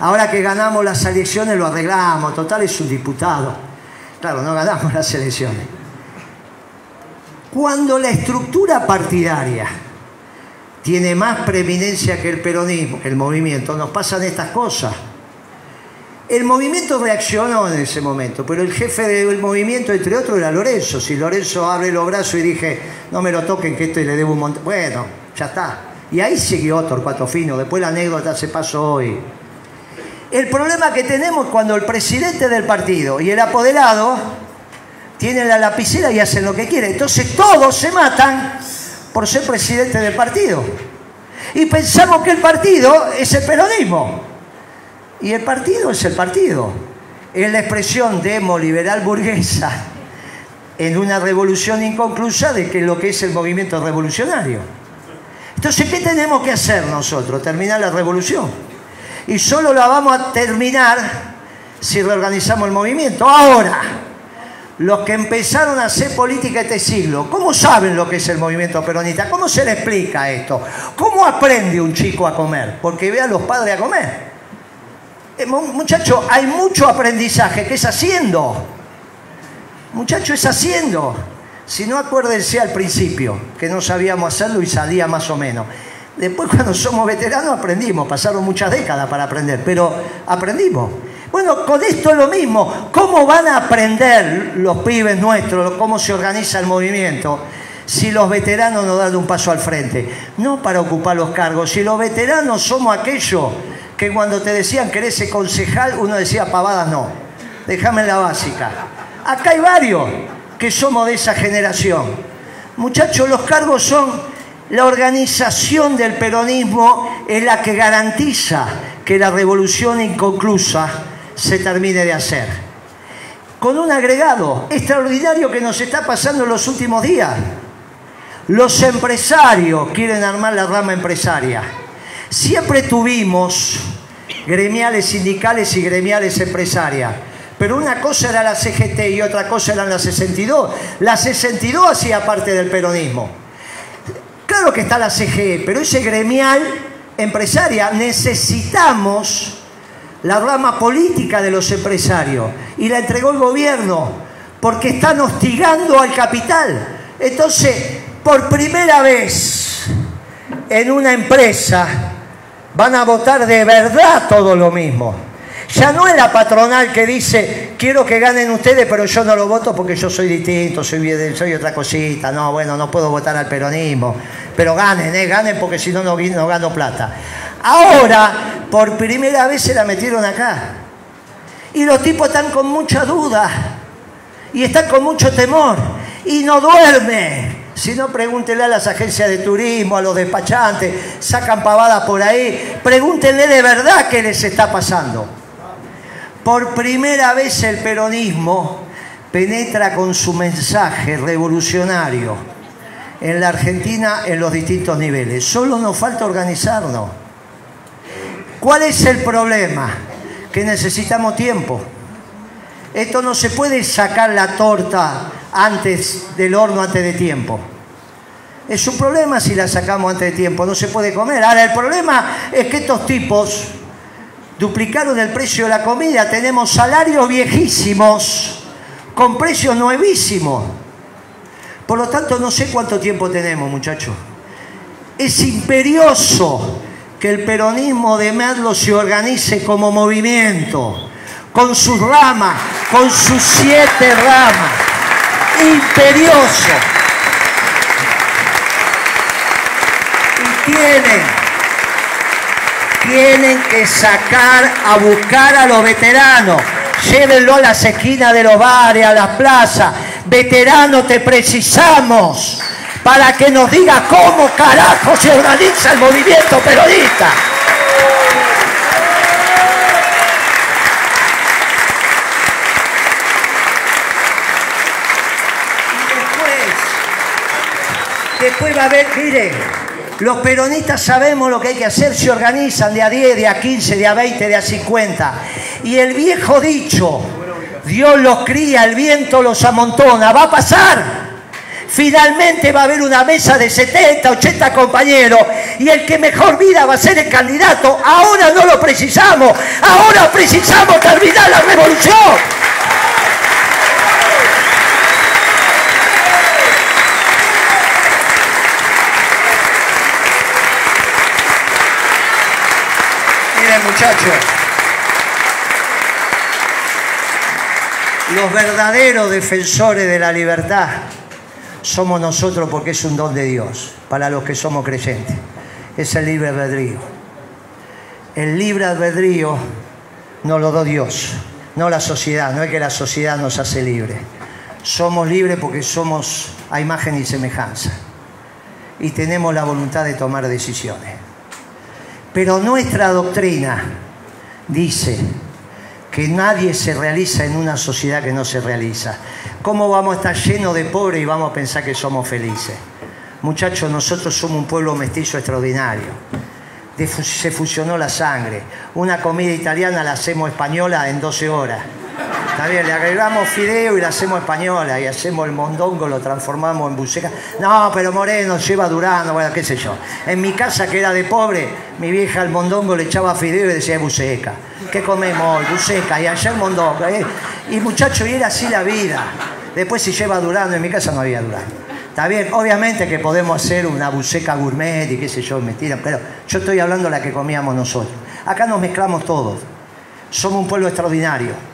Ahora que ganamos las elecciones lo arreglamos. Total es un diputado. Claro, no ganamos las elecciones. Cuando la estructura partidaria tiene más preeminencia que el peronismo, el movimiento, nos pasan estas cosas. El movimiento reaccionó en ese momento, pero el jefe del movimiento, entre otros, era Lorenzo. Si Lorenzo abre los brazos y dije, no me lo toquen, que esto le debo un montón. Bueno, ya está. Y ahí siguió Torcuato Fino. Después la anécdota se pasó hoy. El problema que tenemos cuando el presidente del partido y el apoderado tienen la lapicera y hacen lo que quieren. Entonces todos se matan por ser presidente del partido. Y pensamos que el partido es el peronismo. Y el partido es el partido. Es la expresión liberal burguesa en una revolución inconclusa de que lo que es el movimiento revolucionario. Entonces, ¿qué tenemos que hacer nosotros? Terminar la revolución. Y solo la vamos a terminar si reorganizamos el movimiento. Ahora, los que empezaron a hacer política este siglo, ¿cómo saben lo que es el movimiento peronista? ¿Cómo se le explica esto? ¿Cómo aprende un chico a comer? Porque ve a los padres a comer. Eh, muchacho, hay mucho aprendizaje que es haciendo. Muchacho, es haciendo. Si no, acuérdense al principio, que no sabíamos hacerlo y salía más o menos. Después, cuando somos veteranos, aprendimos. Pasaron muchas décadas para aprender, pero aprendimos. Bueno, con esto es lo mismo. ¿Cómo van a aprender los pibes nuestros cómo se organiza el movimiento? Si los veteranos nos dan un paso al frente, no para ocupar los cargos, si los veteranos somos aquellos que cuando te decían que eres concejal, uno decía pavadas no. Déjame la básica. Acá hay varios que somos de esa generación. Muchachos, los cargos son la organización del peronismo es la que garantiza que la revolución inconclusa se termine de hacer. Con un agregado extraordinario que nos está pasando en los últimos días. Los empresarios quieren armar la rama empresaria. Siempre tuvimos gremiales sindicales y gremiales empresarias. Pero una cosa era la CGT y otra cosa eran la 62. La 62 hacía parte del peronismo. Claro que está la CGE, pero ese gremial empresaria necesitamos la rama política de los empresarios y la entregó el gobierno porque están hostigando al capital. Entonces, por primera vez en una empresa van a votar de verdad todo lo mismo. Ya no es la patronal que dice, quiero que ganen ustedes, pero yo no lo voto porque yo soy distinto, soy, otra cosita. No, bueno, no puedo votar al peronismo. Pero ganen, ¿eh? ganen porque si no, no, no gano plata. Ahora, por primera vez se la metieron acá. Y los tipos están con mucha duda. Y están con mucho temor. Y no duermen. Si no, pregúntenle a las agencias de turismo, a los despachantes, sacan pavadas por ahí. Pregúntenle de verdad qué les está pasando. Por primera vez el peronismo penetra con su mensaje revolucionario en la Argentina en los distintos niveles. Solo nos falta organizarnos. ¿Cuál es el problema? Que necesitamos tiempo. Esto no se puede sacar la torta antes del horno, antes de tiempo. Es un problema si la sacamos antes de tiempo, no se puede comer. Ahora, el problema es que estos tipos duplicaron el precio de la comida, tenemos salarios viejísimos con precios nuevísimos. Por lo tanto, no sé cuánto tiempo tenemos, muchachos. Es imperioso que el peronismo de Merlo se organice como movimiento, con sus ramas, con sus siete ramas. Imperioso. Y tienen, tienen que sacar a buscar a los veteranos. Llévenlo a las esquinas de los bares, a las plazas. Veterano, te precisamos para que nos diga cómo carajo se organiza el movimiento peronista. Después va a haber, mire, los peronistas sabemos lo que hay que hacer, se organizan de a 10, de a 15, de a 20, de a 50. Y el viejo dicho, Dios los cría, el viento los amontona, va a pasar. Finalmente va a haber una mesa de 70, 80 compañeros y el que mejor vida va a ser el candidato. Ahora no lo precisamos, ahora precisamos terminar la revolución. Miren muchachos, los verdaderos defensores de la libertad somos nosotros porque es un don de Dios para los que somos creyentes. Es el libre albedrío. El libre albedrío no lo da Dios, no la sociedad. No es que la sociedad nos hace libres. Somos libres porque somos a imagen y semejanza. Y tenemos la voluntad de tomar decisiones. Pero nuestra doctrina dice que nadie se realiza en una sociedad que no se realiza. ¿Cómo vamos a estar llenos de pobres y vamos a pensar que somos felices? Muchachos, nosotros somos un pueblo mestizo extraordinario. se fusionó la sangre. Una comida italiana la hacemos española en 12 horas. Está bien, le agregamos fideo y la hacemos española y hacemos el mondongo, lo transformamos en buceca. No, pero Moreno lleva durando, bueno, qué sé yo. En mi casa, que era de pobre, mi vieja al mondongo le echaba fideo y decía buceca. ¿Qué comemos hoy? Buceca. Y allá mondongo. ¿eh? Y muchacho, y era así la vida. Después si lleva durando, en mi casa no había durando. Está bien, obviamente que podemos hacer una buceca gourmet y qué sé yo, mentira, pero yo estoy hablando de la que comíamos nosotros. Acá nos mezclamos todos. Somos un pueblo extraordinario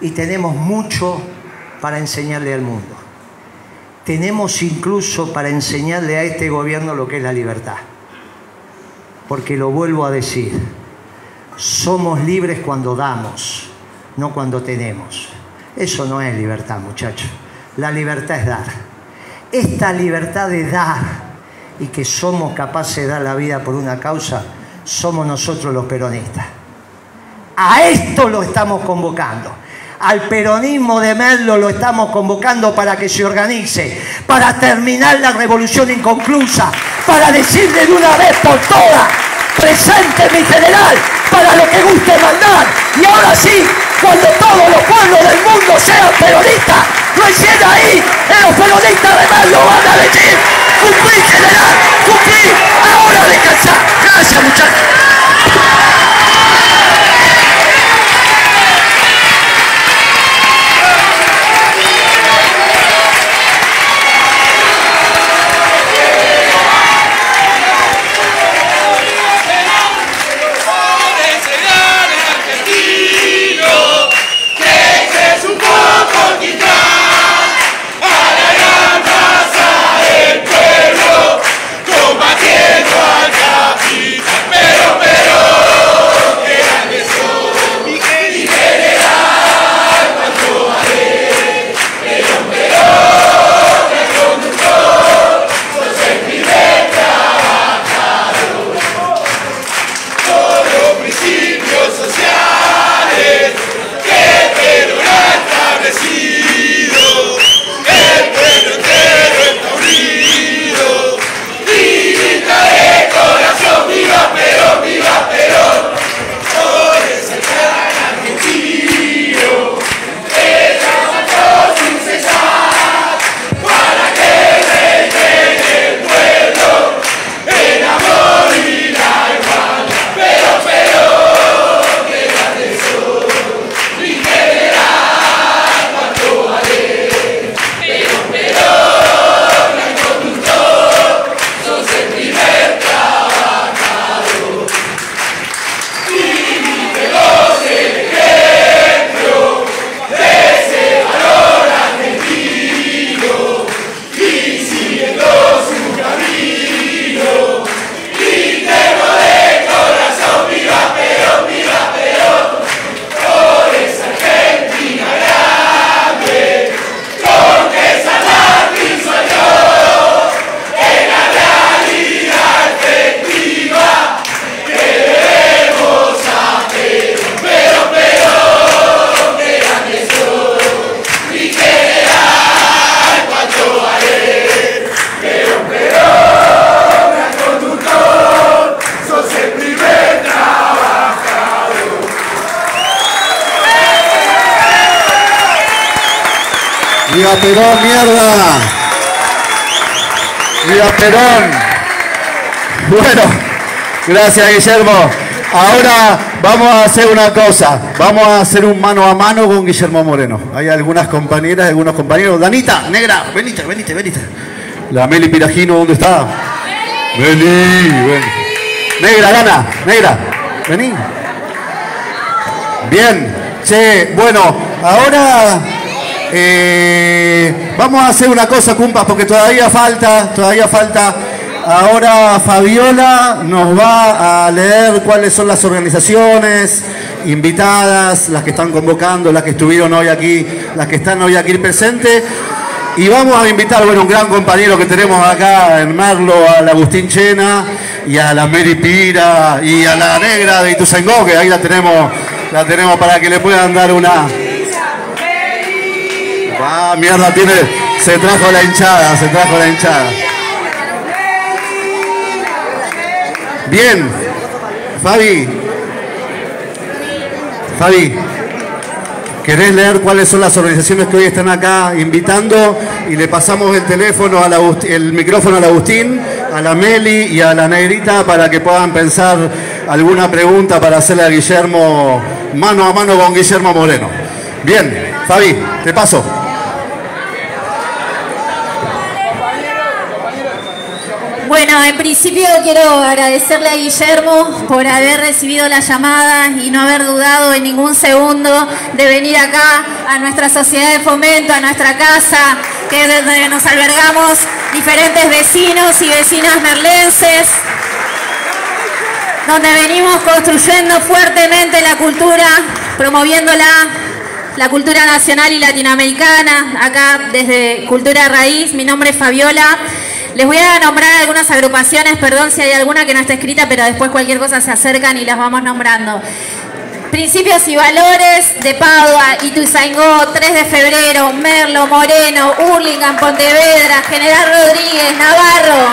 y tenemos mucho para enseñarle al mundo. Tenemos incluso para enseñarle a este gobierno lo que es la libertad. Porque lo vuelvo a decir, somos libres cuando damos, no cuando tenemos. Eso no es libertad, muchachos. La libertad es dar. Esta libertad de dar y que somos capaces de dar la vida por una causa, somos nosotros los peronistas. A esto lo estamos convocando al peronismo de Merlo lo estamos convocando para que se organice, para terminar la revolución inconclusa, para decirle de una vez por todas, presente mi general, para lo que guste mandar. Y ahora sí, cuando todos los pueblos del mundo sean peronistas, recién ahí, los peronistas de Merlo van a decir, cumplir general, cumplir, ahora descansar. Gracias muchachos. Viva Perón, mierda. ¡Viva Perón! Bueno, gracias Guillermo. Ahora vamos a hacer una cosa. Vamos a hacer un mano a mano con Guillermo Moreno. Hay algunas compañeras, algunos compañeros. Danita, negra, venite, venite, venite. La Meli Piragino, ¿dónde está? Vení, vení. Negra, gana, negra, vení. Bien, che, bueno, ahora eh, vamos a hacer una cosa, cumpas, porque todavía falta, todavía falta. Ahora Fabiola nos va a leer cuáles son las organizaciones invitadas, las que están convocando, las que estuvieron hoy aquí, las que están hoy aquí presentes. Y vamos a invitar, bueno, un gran compañero que tenemos acá en Merlo, al Agustín Chena y a la Mary Pira y a la negra de Ituzaingó, que ahí la tenemos, la tenemos para que le puedan dar una. Ah, mierda, tiene. Se trajo la hinchada, se trajo la hinchada. Bien, Fabi. Fabi, ¿querés leer cuáles son las organizaciones que hoy están acá invitando? Y le pasamos el teléfono, al el micrófono al Agustín, a la Meli y a la Negrita para que puedan pensar alguna pregunta para hacerle a Guillermo mano a mano con Guillermo Moreno. Bien, Fabi, te paso. En principio quiero agradecerle a Guillermo por haber recibido la llamada y no haber dudado en ningún segundo de venir acá a nuestra sociedad de fomento, a nuestra casa, que es donde nos albergamos diferentes vecinos y vecinas merlenses, donde venimos construyendo fuertemente la cultura, promoviéndola la cultura nacional y latinoamericana, acá desde Cultura Raíz, mi nombre es Fabiola les voy a nombrar algunas agrupaciones, perdón si hay alguna que no está escrita, pero después cualquier cosa se acercan y las vamos nombrando. Principios y Valores de Padua, Ituzaingó, 3 de Febrero, Merlo, Moreno, Hurlingham, Pontevedra, General Rodríguez, Navarro.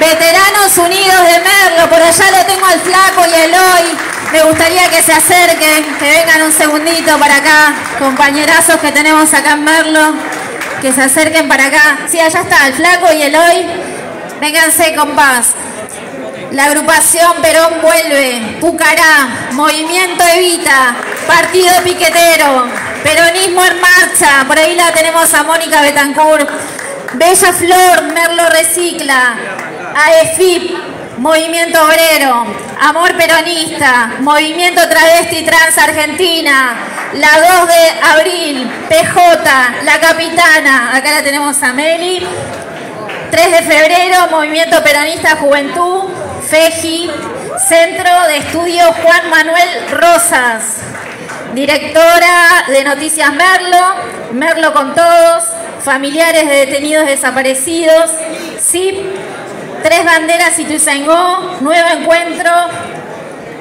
Veteranos Unidos de Merlo, por allá lo tengo al Flaco y el Hoy. Me gustaría que se acerquen, que vengan un segundito para acá, compañerazos que tenemos acá en Merlo que se acerquen para acá. Sí, allá está el flaco y el hoy. Vénganse con paz. La agrupación Perón vuelve, Pucará, Movimiento Evita, Partido Piquetero, Peronismo en Marcha, por ahí la tenemos a Mónica Betancourt, Bella Flor, Merlo Recicla, AEFIP, Movimiento Obrero, Amor Peronista, Movimiento Travesti Trans Argentina, la 2 de abril, PJ, La Capitana, acá la tenemos a Meli. 3 de febrero, Movimiento Peronista Juventud, FEJI, Centro de Estudio Juan Manuel Rosas, directora de Noticias Merlo, Merlo con todos, familiares de detenidos desaparecidos, SIP, Tres Banderas y Tuzaingó, Nuevo Encuentro,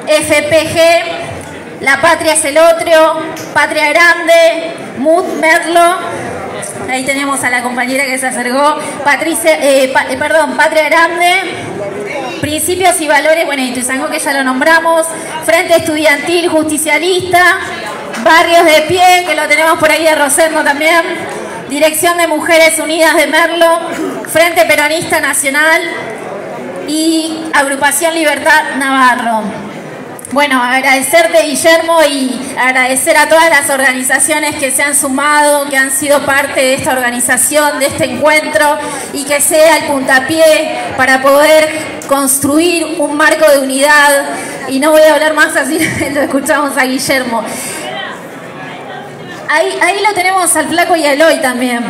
FPG, la Patria es el otro, Patria Grande, Mut Merlo. Ahí tenemos a la compañera que se acercó, Patricia, eh, eh, perdón, Patria Grande, Principios y Valores, bueno, y Tuzangó que ya lo nombramos, Frente Estudiantil Justicialista, Barrios de Pie, que lo tenemos por ahí de Rosendo también, Dirección de Mujeres Unidas de Merlo, Frente Peronista Nacional y Agrupación Libertad Navarro. Bueno, agradecerte Guillermo y agradecer a todas las organizaciones que se han sumado, que han sido parte de esta organización, de este encuentro y que sea el puntapié para poder construir un marco de unidad. Y no voy a hablar más así, lo escuchamos a Guillermo. Ahí, lo tenemos al flaco y al hoy también.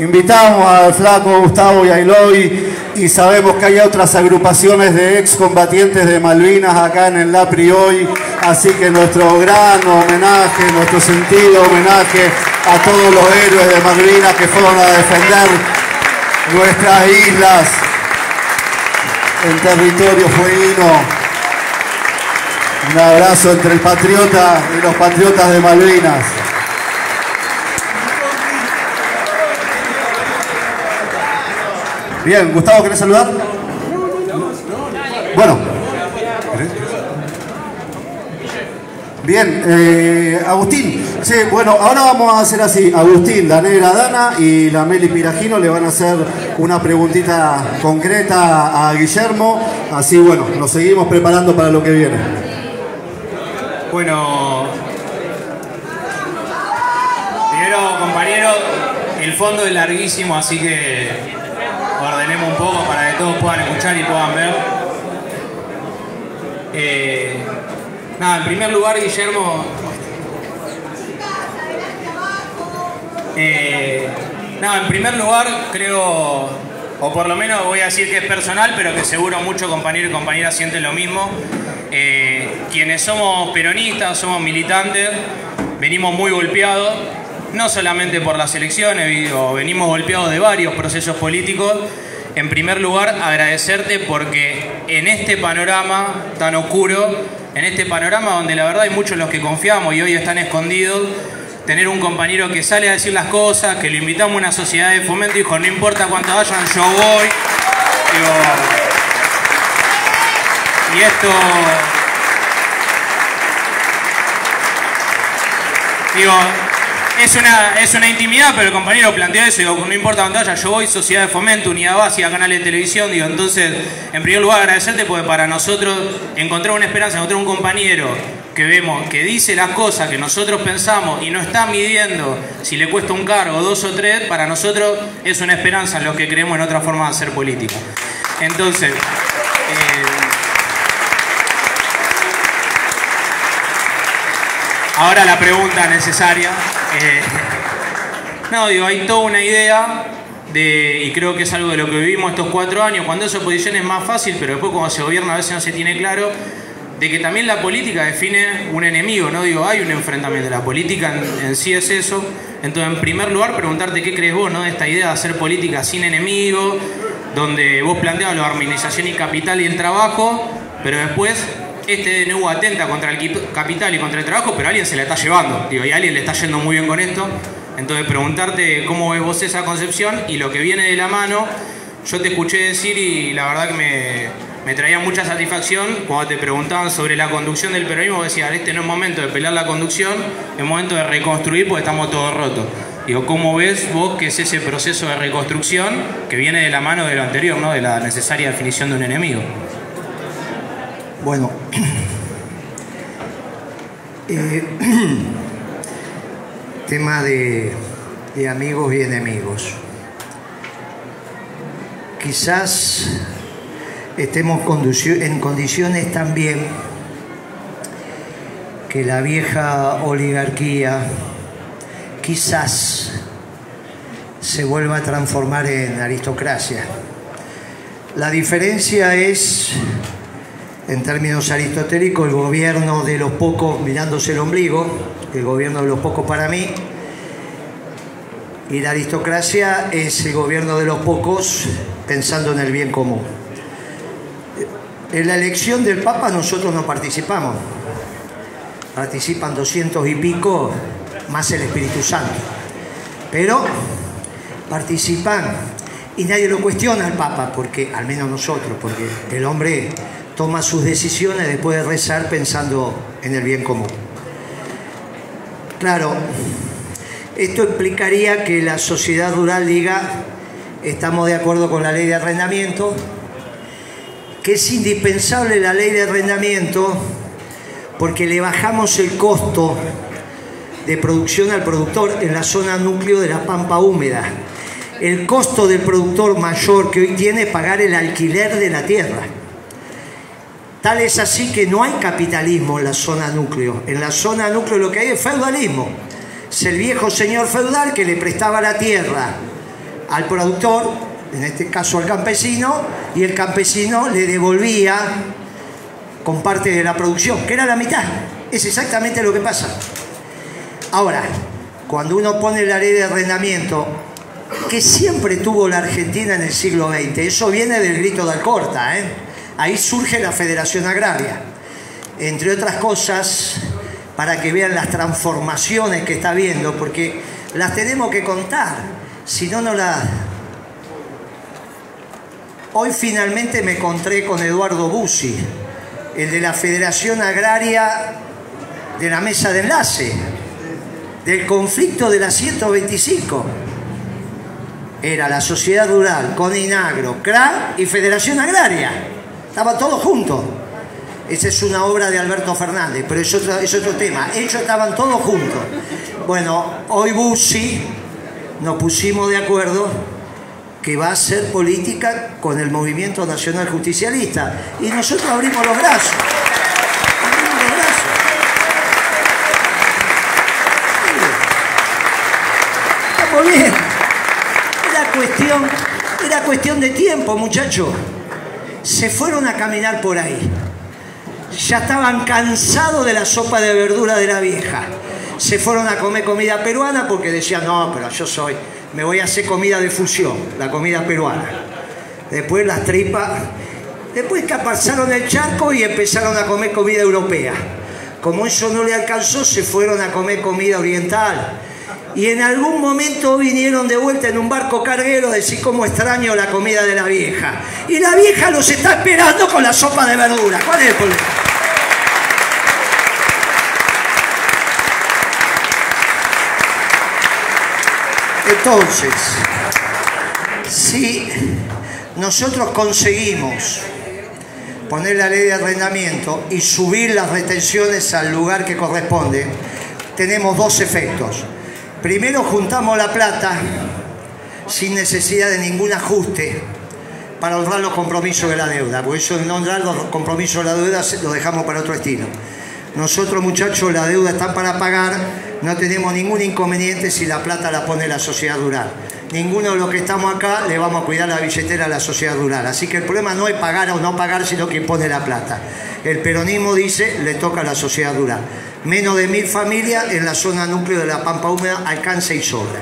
Invitamos al flaco Gustavo y a Eloy y sabemos que hay otras agrupaciones de excombatientes de Malvinas acá en el LAPRI hoy, así que nuestro gran homenaje, nuestro sentido homenaje a todos los héroes de Malvinas que fueron a defender nuestras islas en territorio fueguino. Un abrazo entre el patriota y los patriotas de Malvinas. Bien, Gustavo, ¿querés saludar? Bueno. Bien, eh, Agustín, sí, bueno, ahora vamos a hacer así. Agustín, la negra Dana y la Meli Piragino le van a hacer una preguntita concreta a Guillermo. Así, bueno, nos seguimos preparando para lo que viene. Bueno, primero, compañero, el fondo es larguísimo, así que un poco para que todos puedan escuchar y puedan ver. Eh, nada, en primer lugar, Guillermo. Eh, nada, en primer lugar, creo, o por lo menos voy a decir que es personal, pero que seguro muchos compañeros y compañeras sienten lo mismo. Eh, quienes somos peronistas, somos militantes, venimos muy golpeados, no solamente por las elecciones, venimos golpeados de varios procesos políticos. En primer lugar, agradecerte porque en este panorama tan oscuro, en este panorama donde la verdad hay muchos los que confiamos y hoy están escondidos, tener un compañero que sale a decir las cosas, que lo invitamos a una sociedad de fomento y dijo, no importa cuánto vayan, yo voy. Digo, y esto. Digo, es una, es una intimidad, pero el compañero planteó eso, digo, no importa vaya, yo voy, Sociedad de Fomento, Unidad Básica, canales de televisión, digo, entonces, en primer lugar agradecerte porque para nosotros encontrar una esperanza, encontrar un compañero que vemos, que dice las cosas que nosotros pensamos y no está midiendo si le cuesta un cargo, dos o tres, para nosotros es una esperanza en lo que creemos en otra forma de hacer política. Entonces, eh, Ahora la pregunta necesaria. Eh, no, digo, hay toda una idea de, y creo que es algo de lo que vivimos estos cuatro años, cuando esa oposición es más fácil, pero después cuando se gobierna a veces no se tiene claro, de que también la política define un enemigo, ¿no? Digo, hay un enfrentamiento, la política en, sí es eso. Entonces, en primer lugar, preguntarte qué crees vos, ¿no? De esta idea de hacer política sin enemigo, donde vos planteabas la armonización y capital y el trabajo, pero después este DNU atenta contra el capital y contra el trabajo, pero alguien se la está llevando. Digo, y alguien le está yendo muy bien con esto. Entonces, preguntarte cómo ves vos esa concepción y lo que viene de la mano. Yo te escuché decir y la verdad que me, me traía mucha satisfacción cuando te preguntaban sobre la conducción del peronismo. Decían, este no es momento de pelear la conducción, es momento de reconstruir porque estamos todos rotos. Digo, ¿cómo ves vos que es ese proceso de reconstrucción que viene de la mano de lo anterior, ¿no? de la necesaria definición de un enemigo? Bueno, eh, tema de, de amigos y enemigos. Quizás estemos en condiciones también que la vieja oligarquía quizás se vuelva a transformar en aristocracia. La diferencia es en términos aristotélicos, el gobierno de los pocos mirándose el ombligo, el gobierno de los pocos para mí, y la aristocracia es el gobierno de los pocos pensando en el bien común. En la elección del Papa nosotros no participamos, participan doscientos y pico más el Espíritu Santo, pero participan y nadie lo cuestiona al Papa, porque al menos nosotros, porque el hombre toma sus decisiones después de rezar pensando en el bien común. Claro, esto implicaría que la sociedad rural diga, estamos de acuerdo con la ley de arrendamiento, que es indispensable la ley de arrendamiento porque le bajamos el costo de producción al productor en la zona núcleo de la pampa húmeda. El costo del productor mayor que hoy tiene es pagar el alquiler de la tierra. Tal es así que no hay capitalismo en la zona núcleo. En la zona núcleo lo que hay es feudalismo. Es el viejo señor feudal que le prestaba la tierra al productor, en este caso al campesino, y el campesino le devolvía con parte de la producción, que era la mitad. Es exactamente lo que pasa. Ahora, cuando uno pone la ley de arrendamiento, que siempre tuvo la Argentina en el siglo XX, eso viene del grito de Alcorta, ¿eh? Ahí surge la Federación Agraria, entre otras cosas, para que vean las transformaciones que está viendo, porque las tenemos que contar, si no, no las... Hoy finalmente me encontré con Eduardo Bussi, el de la Federación Agraria de la mesa de enlace, del conflicto de la 125. Era la sociedad rural, Coninagro, CRA y Federación Agraria. Estaban todos juntos. Esa es una obra de Alberto Fernández, pero es otro, es otro tema. Ellos estaban todos juntos. Bueno, hoy Bussi nos pusimos de acuerdo que va a hacer política con el Movimiento Nacional Justicialista. Y nosotros abrimos los brazos. Abrimos los brazos. Estamos bien. Era cuestión, era cuestión de tiempo, muchachos. Se fueron a caminar por ahí. Ya estaban cansados de la sopa de verdura de la vieja. Se fueron a comer comida peruana porque decían, no, pero yo soy, me voy a hacer comida de fusión, la comida peruana. Después las tripas, después que el charco y empezaron a comer comida europea. Como eso no le alcanzó, se fueron a comer comida oriental. Y en algún momento vinieron de vuelta en un barco carguero a decir cómo extraño la comida de la vieja. Y la vieja los está esperando con la sopa de verdura. ¿Cuál es el problema? Entonces, si nosotros conseguimos poner la ley de arrendamiento y subir las retenciones al lugar que corresponde, tenemos dos efectos. Primero, juntamos la plata sin necesidad de ningún ajuste para honrar los compromisos de la deuda, porque eso de no honrar los compromisos de la deuda lo dejamos para otro estilo. Nosotros, muchachos, la deuda está para pagar, no tenemos ningún inconveniente si la plata la pone la sociedad rural. Ninguno de los que estamos acá le vamos a cuidar la billetera a la sociedad rural. Así que el problema no es pagar o no pagar, sino quien pone la plata. El peronismo dice, le toca a la sociedad rural. Menos de mil familias en la zona núcleo de la Pampa Húmeda alcanza y sobra.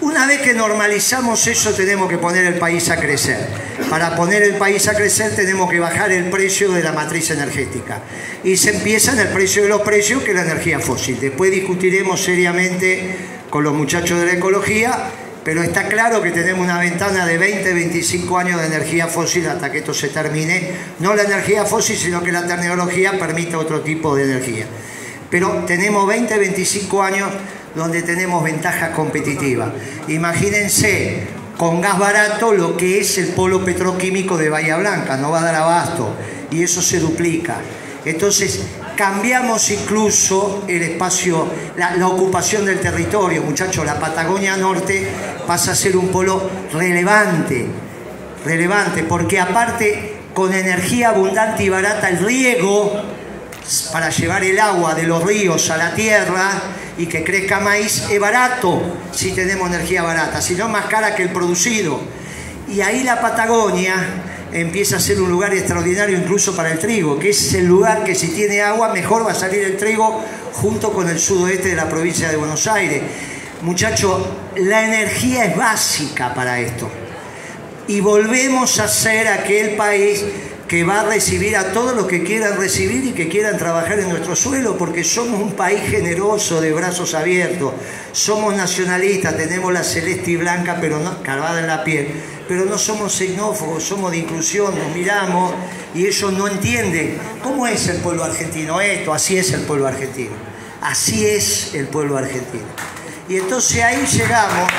Una vez que normalizamos eso tenemos que poner el país a crecer. Para poner el país a crecer tenemos que bajar el precio de la matriz energética. Y se empieza en el precio de los precios, que es la energía fósil. Después discutiremos seriamente con los muchachos de la ecología, pero está claro que tenemos una ventana de 20, 25 años de energía fósil hasta que esto se termine. No la energía fósil, sino que la tecnología permite otro tipo de energía. Pero tenemos 20, 25 años donde tenemos ventajas competitivas. Imagínense con gas barato lo que es el polo petroquímico de Bahía Blanca, no va a dar abasto y eso se duplica. Entonces cambiamos incluso el espacio, la, ocupación del territorio, muchachos, la Patagonia Norte pasa a ser un polo relevante, relevante, porque aparte con energía abundante y barata el riego para llevar el agua de los ríos a la tierra y que crezca maíz es barato si tenemos energía barata, si no más cara que el producido. Y ahí la Patagonia empieza a ser un lugar extraordinario incluso para el trigo, que es el lugar que si tiene agua mejor va a salir el trigo junto con el sudoeste de la provincia de Buenos Aires. Muchachos, la energía es básica para esto. Y volvemos a ser aquel país que va a recibir a todos los que quieran recibir y que quieran trabajar en nuestro suelo, porque somos un país generoso, de brazos abiertos, somos nacionalistas, tenemos la celeste y blanca, pero no, cargada en la piel, pero no somos xenófobos, somos de inclusión, nos miramos y ellos no entienden cómo es el pueblo argentino, esto, así es el pueblo argentino, así es el pueblo argentino. Y entonces ahí llegamos.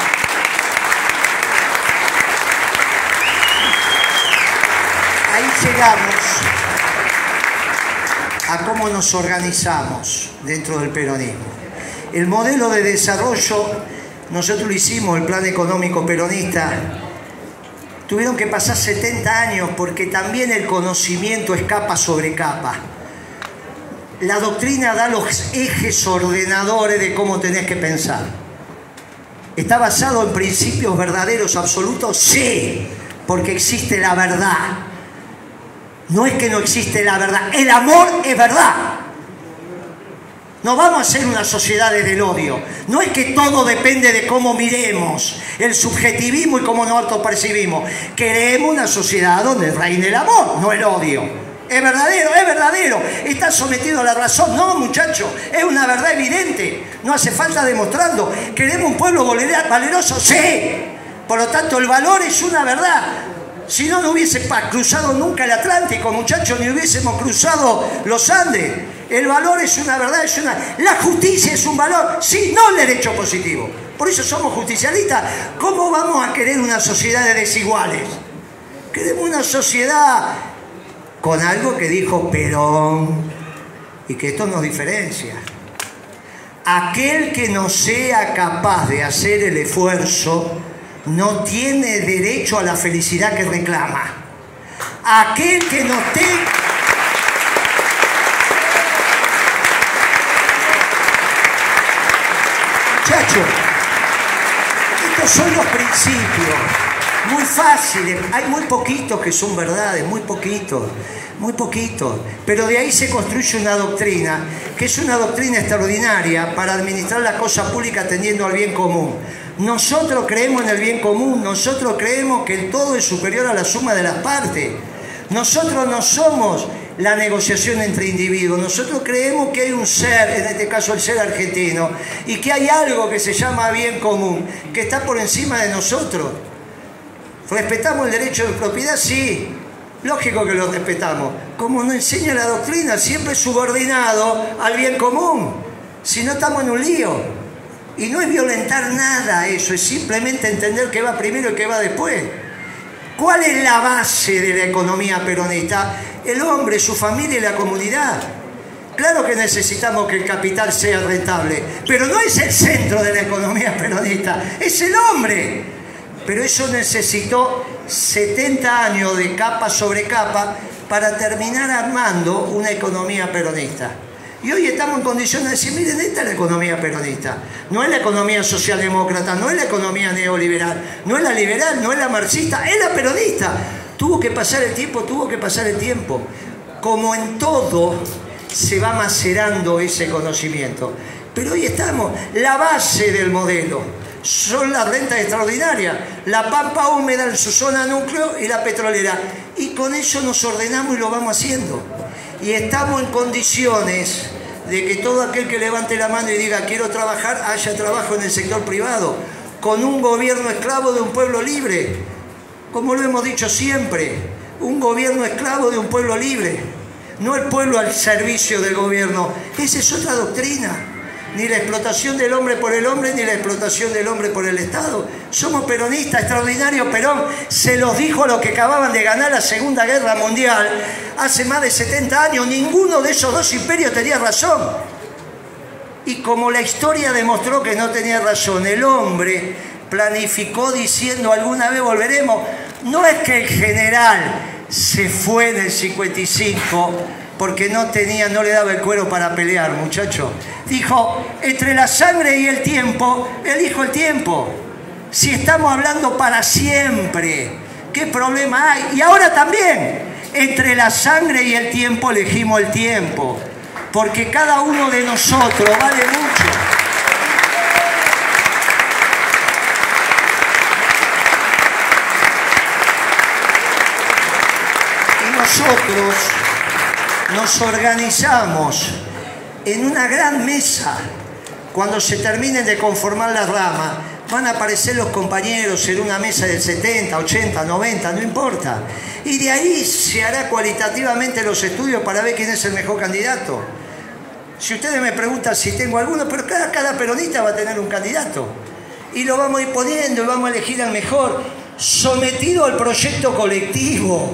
ahí llegamos a cómo nos organizamos dentro del peronismo. El modelo de desarrollo, nosotros lo hicimos, el plan económico peronista, tuvieron que pasar 70 años porque también el conocimiento es capa sobre capa. La doctrina da los ejes ordenadores de cómo tenés que pensar. ¿Está basado en principios verdaderos absolutos? Sí, porque existe la verdad. No es que no existe la verdad, el amor es verdad. No vamos a ser una sociedad desde el odio. No es que todo depende de cómo miremos, el subjetivismo y cómo nos autopercibimos. Queremos una sociedad donde reine el amor, no el odio. Es verdadero, es verdadero. ¿Está sometido a la razón? No, muchachos. Es una verdad evidente. No hace falta demostrarlo. ¿Queremos un pueblo valeroso? Sí. Por lo tanto, el valor es una verdad. Si no, no hubiese cruzado nunca el Atlántico, muchachos, ni hubiésemos cruzado los Andes. El valor es una verdad, es una... La justicia es un valor, sí, no el derecho positivo. Por eso somos justicialistas. ¿Cómo vamos a querer una sociedad de desiguales? Queremos una sociedad con algo que dijo Perón y que esto nos diferencia. Aquel que no sea capaz de hacer el esfuerzo no tiene derecho a la felicidad que reclama. Aquel que no tenga... Muchachos, estos son los principios, muy fáciles, hay muy poquitos que son verdades, muy poquitos, muy poquitos, pero de ahí se construye una doctrina, que es una doctrina extraordinaria para administrar la cosa pública atendiendo al bien común. Nosotros creemos en el bien común, nosotros creemos que el todo es superior a la suma de las partes. Nosotros no somos la negociación entre individuos, nosotros creemos que hay un ser, en este caso el ser argentino, y que hay algo que se llama bien común, que está por encima de nosotros. ¿Respetamos el derecho de propiedad? Sí, lógico que lo respetamos. Como nos enseña la doctrina, siempre subordinado al bien común, si no estamos en un lío. Y no es violentar nada eso, es simplemente entender qué va primero y qué va después. ¿Cuál es la base de la economía peronista? El hombre, su familia y la comunidad. Claro que necesitamos que el capital sea rentable, pero no es el centro de la economía peronista, es el hombre. Pero eso necesitó 70 años de capa sobre capa para terminar armando una economía peronista. Y hoy estamos en condiciones de decir, miren, esta es la economía peronista. No es la economía socialdemócrata, no es la economía neoliberal, no es la liberal, no es la marxista, es la peronista. Tuvo que pasar el tiempo, tuvo que pasar el tiempo. Como en todo, se va macerando ese conocimiento. Pero hoy estamos, la base del modelo son las rentas extraordinarias, la pampa húmeda en su zona núcleo y la petrolera. Y con eso nos ordenamos y lo vamos haciendo y estamos en condiciones de que todo aquel que levante la mano y diga quiero trabajar, haya trabajo en el sector privado, con un gobierno esclavo de un pueblo libre, como lo hemos dicho siempre, un gobierno esclavo de un pueblo libre, no el pueblo al servicio del gobierno, esa es otra doctrina ni la explotación del hombre por el hombre, ni la explotación del hombre por el Estado. Somos peronistas, extraordinario Perón se los dijo a los que acababan de ganar la Segunda Guerra Mundial hace más de 70 años. Ninguno de esos dos imperios tenía razón. Y como la historia demostró que no tenía razón, el hombre planificó diciendo alguna vez volveremos. No es que el general se fue en el 55 porque no tenía, no le daba el cuero para pelear, muchacho. Dijo, entre la sangre y el tiempo, elijo el tiempo. Si estamos hablando para siempre, ¿qué problema hay? Y ahora también, entre la sangre y el tiempo elegimos el tiempo, porque cada uno de nosotros vale mucho. Nosotros nos organizamos en una gran mesa. Cuando se terminen de conformar las ramas, van a aparecer los compañeros en una mesa del 70, 80, 90, no importa. Y de ahí se hará cualitativamente los estudios para ver quién es el mejor candidato. Si ustedes me preguntan si tengo alguno, pero cada, cada peronista va a tener un candidato. Y lo vamos a ir poniendo y vamos a elegir al mejor, sometido al proyecto colectivo.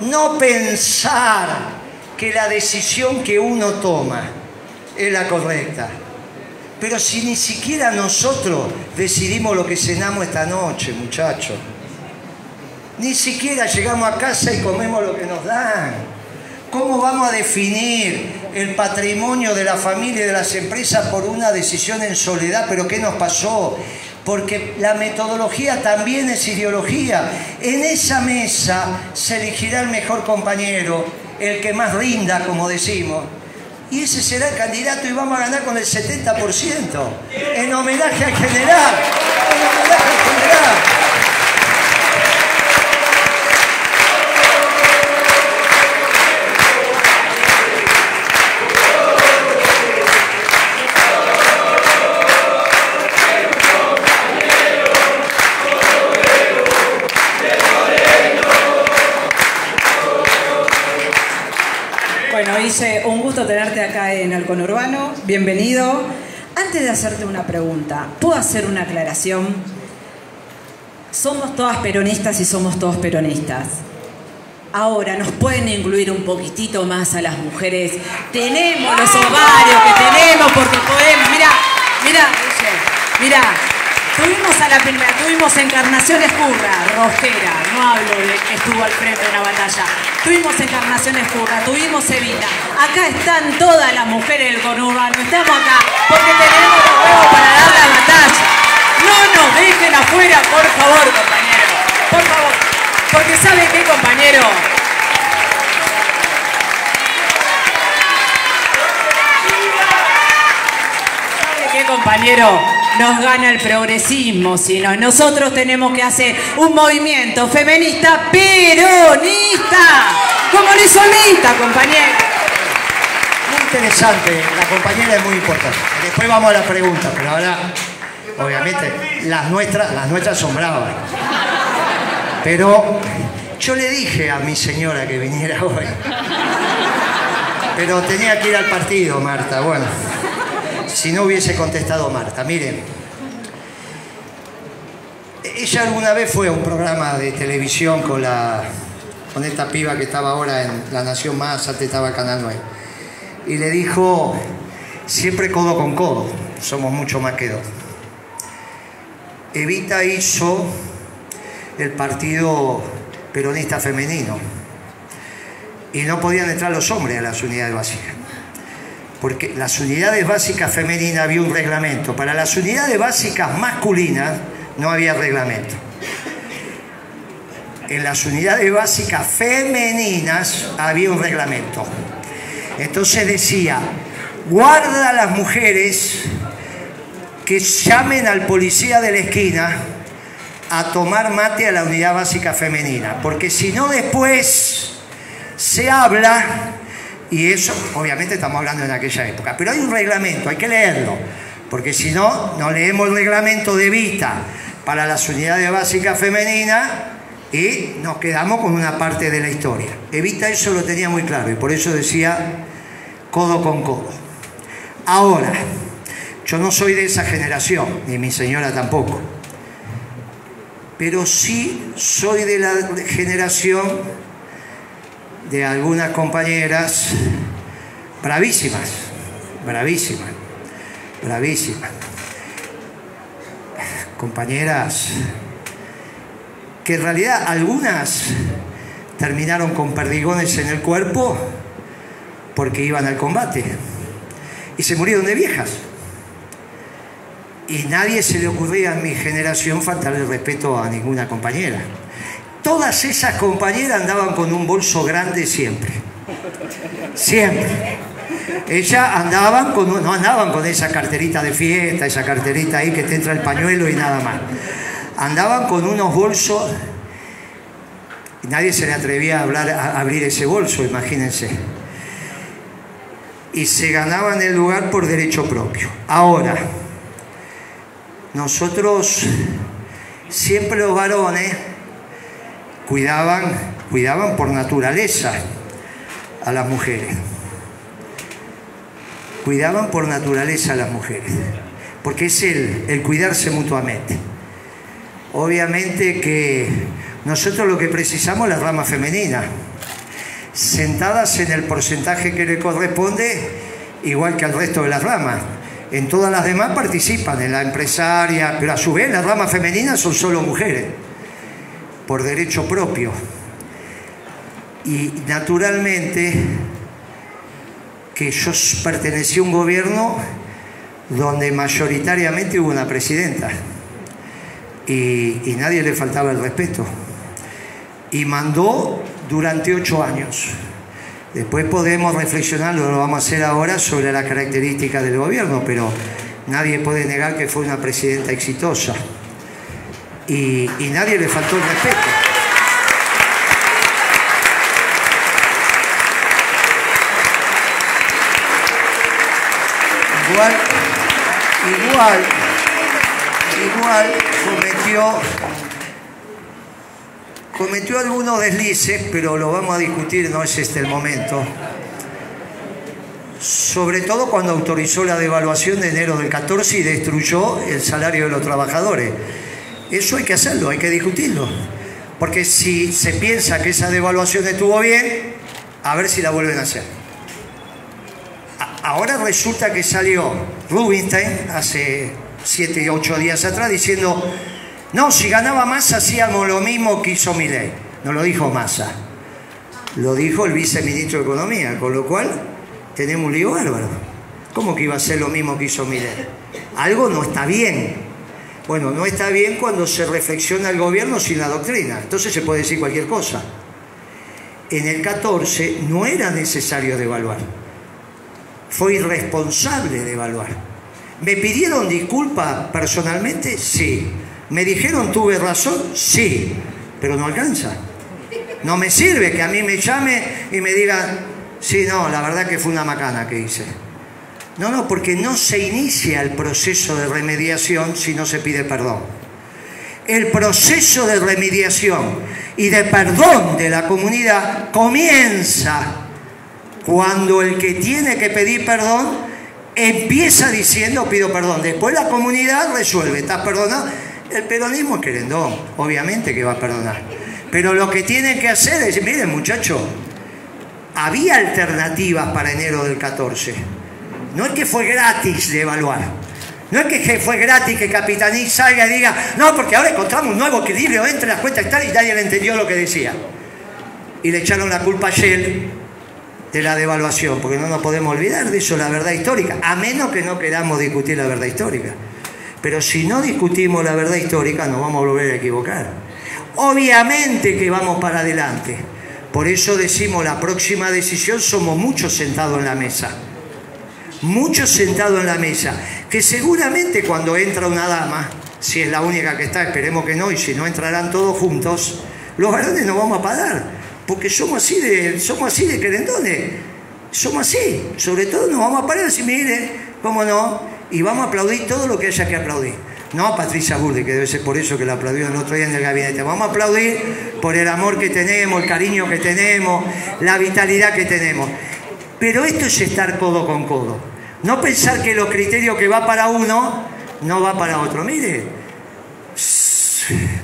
No pensar que la decisión que uno toma es la correcta. Pero si ni siquiera nosotros decidimos lo que cenamos esta noche, muchachos. Ni siquiera llegamos a casa y comemos lo que nos dan. ¿Cómo vamos a definir el patrimonio de la familia y de las empresas por una decisión en soledad? ¿Pero qué nos pasó? Porque la metodología también es ideología. En esa mesa se elegirá el mejor compañero, el que más rinda, como decimos. Y ese será el candidato y vamos a ganar con el 70%. En homenaje al general. En homenaje al general. Bueno, Ise, un gusto tenerte acá en el conurbano. Bienvenido. Antes de hacerte una pregunta, ¿puedo hacer una aclaración? Somos todas peronistas y somos todos peronistas. Ahora, ¿nos pueden incluir un poquitito más a las mujeres? Tenemos los ovarios que tenemos porque podemos. Mira, mira, mira. Tuvimos a la primera, tuvimos Encarnación Escurra, rosquera, no hablo de que estuvo al frente de la batalla. Tuvimos Encarnación Escurra, tuvimos Evita. Acá están todas las mujeres del conurbano, estamos acá porque tenemos los huevos para dar la batalla. No nos dejen afuera, por favor, compañero. Por favor. Porque ¿sabe qué, compañero? ¿Sabe qué, compañero? Nos gana el progresismo, sino nosotros tenemos que hacer un movimiento feminista peronista, como lo hizo Lita, compañero. Muy interesante, la compañera es muy importante. Después vamos a la pregunta, pero ahora, obviamente, las nuestras, las nuestras son bravas. Pero yo le dije a mi señora que viniera hoy. Pero tenía que ir al partido, Marta. Bueno, si no hubiese contestado Marta. Miren, ella alguna vez fue a un programa de televisión con la con esta piba que estaba ahora en La Nación Más, antes estaba Canal 9. Y le dijo, siempre codo con codo, somos mucho más que dos. Evita hizo el partido peronista femenino. Y no podían entrar los hombres a las unidades básicas. Porque las unidades básicas femeninas había un reglamento. Para las unidades básicas masculinas no había reglamento. En las unidades básicas femeninas había un reglamento. Entonces decía, guarda a las mujeres que llamen al policía de la esquina a tomar mate a la unidad básica femenina, porque si no después se habla, y eso obviamente estamos hablando en aquella época, pero hay un reglamento, hay que leerlo, porque si no, no leemos el reglamento de Vita para las unidades básicas femeninas y nos quedamos con una parte de la historia. Evita eso lo tenía muy claro y por eso decía codo con codo. Ahora, yo no soy de esa generación, ni mi señora tampoco pero sí soy de la generación de algunas compañeras bravísimas, bravísimas, bravísimas. Compañeras que en realidad algunas terminaron con perdigones en el cuerpo porque iban al combate y se murieron de viejas y nadie se le ocurría en mi generación faltarle respeto a ninguna compañera. Todas esas compañeras andaban con un bolso grande siempre. Siempre. Ellas andaban con, no andaban con esa carterita de fiesta, esa carterita ahí que te entra el pañuelo y nada más. Andaban con unos bolsos y nadie se le atrevía a, hablar, a abrir ese bolso, imagínense. Y se ganaban el lugar por derecho propio. Ahora, nosotros siempre los varones cuidaban, cuidaban por naturaleza a las mujeres. Cuidaban por naturaleza a las mujeres. Porque es el, el cuidarse mutuamente. Obviamente que nosotros lo que precisamos es la rama femenina. Sentadas en el porcentaje que le corresponde, igual que al resto de las ramas en todas las demás participan, en la empresaria, pero a su vez las ramas femeninas son solo mujeres, por derecho propio. Y naturalmente que yo pertenecí a un gobierno donde mayoritariamente hubo una presidenta y, nadie le faltaba el respeto. Y mandó durante ocho años. Después podemos reflexionar, lo vamos a hacer ahora, sobre las características del gobierno, pero nadie puede negar que fue una presidenta exitosa. Y, nadie le faltó el respeto. Igual, igual, igual cometió cometió algunos deslices, pero lo vamos a discutir, no es este el momento. sobre todo cuando autorizó la devaluación de enero del 14 y destruyó el salario de los trabajadores. Eso hay que hacerlo, hay que discutirlo. Porque si se piensa que esa devaluación estuvo bien, a ver si la vuelven a hacer. Ahora resulta que salió Rubinstein hace 7 o 8 días atrás diciendo, no, si ganaba Massa hacíamos lo mismo que hizo Milei. No lo dijo Massa, lo dijo el viceministro de Economía, con lo cual tenemos un lío bárbaro. ¿Cómo que iba a ser lo mismo que hizo Milei? Algo no está bien. Bueno, no está bien cuando se reflexiona el gobierno sin la doctrina. Entonces se puede decir cualquier cosa. En el 14 no era necesario devaluar. Fue irresponsable devaluar. ¿Me pidieron disculpas personalmente? Sí. ¿Me dijeron tuve razón? Sí. Pero no alcanza. No me sirve que a mí me llame y me digan, sí, no, la verdad que fue una macana que hice. No, no, porque no se inicia el proceso de remediación si no se pide perdón. El proceso de remediación y de perdón de la comunidad comienza cuando el que tiene que pedir perdón empieza diciendo pido perdón. Después la comunidad resuelve, ¿estás perdonado? El peronismo es querendón, obviamente que va a perdonar. Pero lo que tiene que hacer es, miren muchachos, había alternativas para enero del 14 no es que fue gratis de evaluar. No es que fue gratis que Capitaní salga y diga, no, porque ahora encontramos un nuevo equilibrio entre las cuentas tal y nadie le entendió lo que decía. Y le echaron la culpa a Shell de la devaluación, porque no nos podemos olvidar de eso, la verdad histórica, a menos que no queramos discutir la verdad histórica. Pero si no discutimos la verdad histórica, nos vamos a volver a equivocar. Obviamente que vamos para adelante. Por eso decimos, la próxima decisión somos muchos sentados en la mesa muchos sentados en la mesa, que seguramente cuando entra una dama, si es la única que está, esperemos que no, y si no entrarán todos juntos, los varones no vamos a pagar, porque somos así de, somos así de querendones, somos así, sobre todo nos vamos a parar y mire, cómo no, y vamos a aplaudir todo lo que haya que aplaudir. No Patricia Burde, que debe ser por eso que la aplaudió el otro día en el gabinete. Vamos a aplaudir por el amor que tenemos, el cariño que tenemos, la vitalidad que tenemos. Pero esto es estar codo con codo. No pensar que los criterios que va para uno no va para otro. Mire,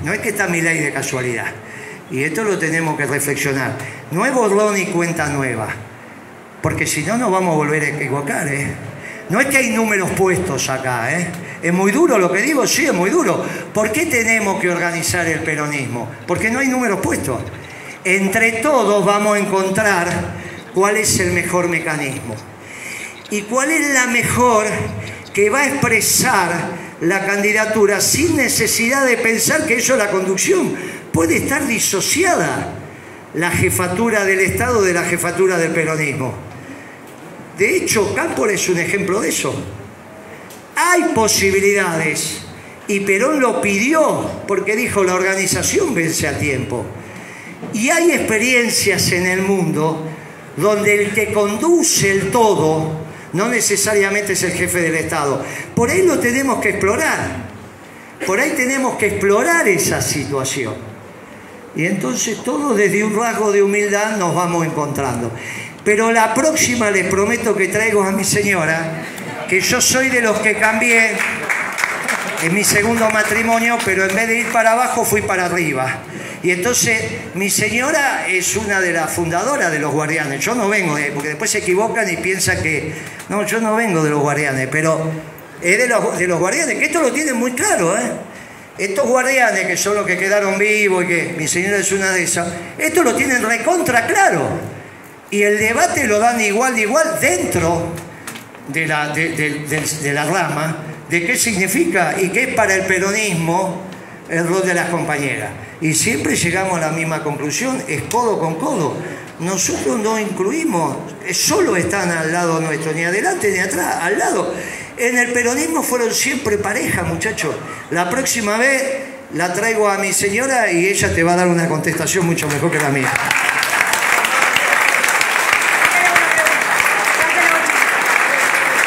no es que está mi ley de casualidad. Y esto lo tenemos que reflexionar. No es borrón y cuenta nueva. Porque si no, nos vamos a volver a equivocar. ¿eh? No es que hay números puestos acá. ¿eh? Es muy duro lo que digo, sí, es muy duro. ¿Por qué tenemos que organizar el peronismo? Porque no hay números puestos. Entre todos vamos a encontrar cuál es el mejor mecanismo y cuál es la mejor que va a expresar la candidatura sin necesidad de pensar que eso es la conducción. Puede estar disociada la jefatura del Estado de la jefatura del peronismo. De hecho, Cámpora es un ejemplo de eso. Hay posibilidades y Perón lo pidió porque dijo la organización vence a tiempo. Y hay experiencias en el mundo donde el que conduce el todo no necesariamente es el jefe del Estado. Por ahí lo tenemos que explorar. Por ahí tenemos que explorar esa situación. Y entonces todos desde un rasgo de humildad nos vamos encontrando. Pero la próxima les prometo que traigo a mi señora, que yo soy de los que cambié en mi segundo matrimonio, pero en vez de ir para abajo fui para arriba. Y entonces mi señora es una de las fundadoras de los guardianes. Yo no vengo, de, porque después se equivocan y piensan que, no, yo no vengo de los guardianes, pero es de los, de los guardianes, que esto lo tienen muy claro, ¿eh? Estos guardianes que son los que quedaron vivos y que mi señora es una de esas, esto lo tienen recontra claro. Y el debate lo dan igual de igual dentro de la, de la rama de qué significa y qué es para el peronismo el rol de las compañeras. Y siempre llegamos a la misma conclusión, es codo con codo. Nosotros no incluimos, solo están al lado nuestro, ni adelante ni atrás, al lado. En el peronismo fueron siempre pareja, muchachos. La próxima vez la traigo a mi señora y ella te va a dar una contestación mucho mejor que la mía.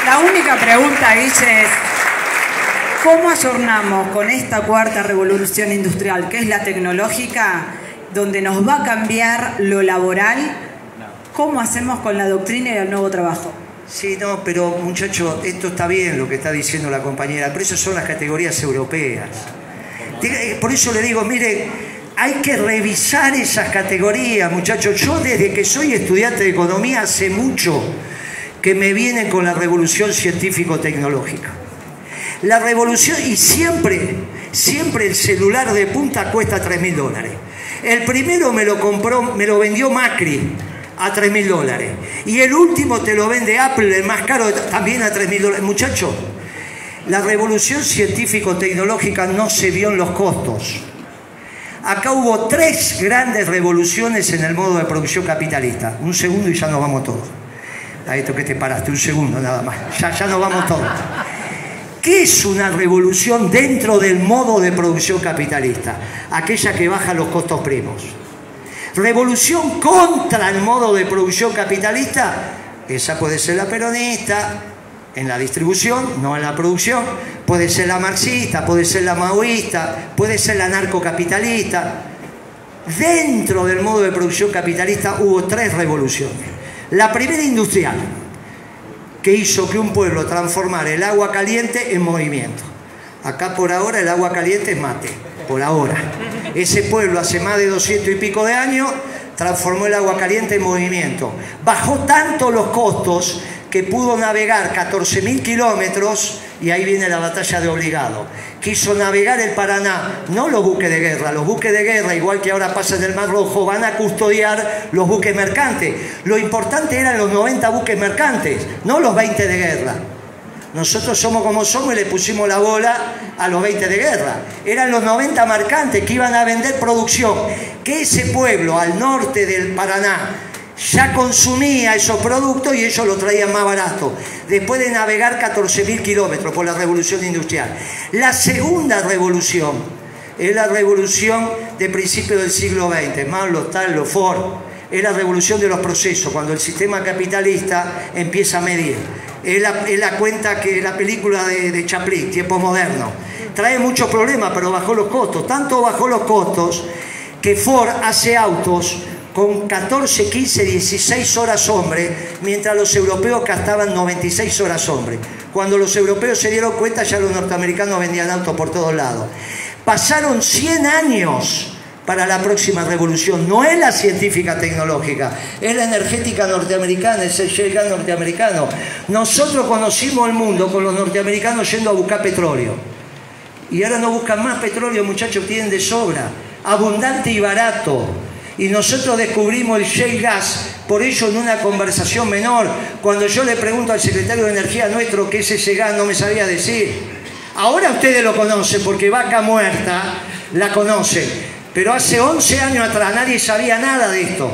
La única pregunta, Guille, es ¿Cómo ayornamos con esta cuarta revolución industrial, que es la tecnológica, donde nos va a cambiar lo laboral? ¿Cómo hacemos con la doctrina y el nuevo trabajo? Sí, no, pero muchacho, esto está bien lo que está diciendo la compañera, pero esas son las categorías europeas. Eh, por eso le digo, mire, hay que revisar esas categorías, muchachos. Yo desde que soy estudiante de economía hace mucho que me vienen con la revolución científico-tecnológica. La revolución, y siempre, siempre el celular de punta cuesta 3 mil dólares. El primero me lo compró, me lo vendió Macri a 3 mil dólares. Y el último te lo vende Apple, el más caro, también a 3 mil dólares. Muchachos, la revolución científico-tecnológica no se vio en los costos. Acá hubo tres grandes revoluciones en el modo de producción capitalista. Un segundo y ya nos vamos todos. A esto que te paraste, un segundo nada más. Ya, ya nos vamos todos. ¿Qué es una revolución dentro del modo de producción capitalista? Aquella que baja los costos primos. Revolución contra el modo de producción capitalista, esa puede ser la peronista, en la distribución, no en la producción. Puede ser la marxista, puede ser la maoísta, puede ser la narcocapitalista. Dentro del modo de producción capitalista hubo tres revoluciones. La primera industrial, que hizo que un pueblo transformara el agua caliente en movimiento. Acá por ahora el agua caliente es mate, por ahora. Ese pueblo hace más de 200 y pico de años transformó el agua caliente en movimiento. Bajó tanto los costos que pudo navegar 14.000 kilómetros, y ahí viene la batalla de obligado. Quiso navegar el Paraná, no los buques de guerra, los buques de guerra, igual que ahora pasa en el Mar Rojo, van a custodiar los buques mercantes. Lo importante eran los 90 buques mercantes, no los 20 de guerra. Nosotros somos como somos y le pusimos la bola a los 20 de guerra. Eran los 90 mercantes que iban a vender producción. Que ese pueblo al norte del Paraná, ya consumía esos productos y ellos lo traían más barato, después de navegar 14.000 kilómetros por la revolución industrial. La segunda revolución es la revolución de principios del siglo XX, Marlo, Tallo, Ford, es la revolución de los procesos, cuando el sistema capitalista empieza a medir. Es la, cuenta que la película de, de Chaplin, tiempo moderno. Trae muchos problemas, pero bajó los costos. Tanto bajó los costos que Ford hace autos con 14, 15, 16 horas hombre, mientras los europeos gastaban 96 horas hombre. Cuando los europeos se dieron cuenta, ya los norteamericanos vendían autos por todos lados. Pasaron 100 años para la próxima revolución. No es la científica tecnológica, es la energética norteamericana, es el shale norteamericano. Nosotros conocimos el mundo con los norteamericanos yendo a buscar petróleo. Y ahora no buscan más petróleo, muchachos, tienen de sobra, abundante y barato y nosotros descubrimos el shale gas, por ello en una conversación menor, cuando yo le pregunto al secretario de Energía nuestro qué es ese gas, no me sabía decir. Ahora ustedes lo conocen porque Vaca Muerta la conoce, pero hace 11 años atrás nadie sabía nada de esto.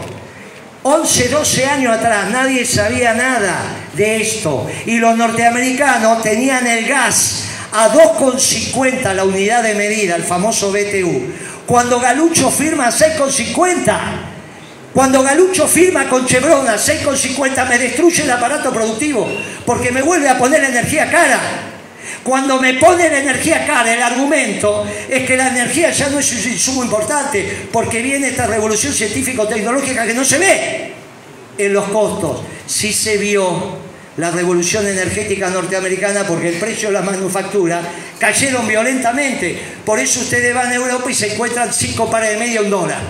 11, 12 años atrás nadie sabía nada de esto. Y los norteamericanos tenían el gas a 2,50 la unidad de medida, el famoso BTU. Cuando Galucho firma 6,50, cuando Galucho firma con Chevron a 6,50 me destruye el aparato productivo porque me vuelve a poner energía cara. Cuando me pone la energía cara, el argumento es que la energía ya no es un insumo importante porque viene esta revolución científico-tecnológica que no se ve en los costos. Sí se vio la revolución energética norteamericana porque el precio de la manufactura cayeron violentamente. Por eso ustedes van a Europa y se encuentran cinco pares de media un dólar.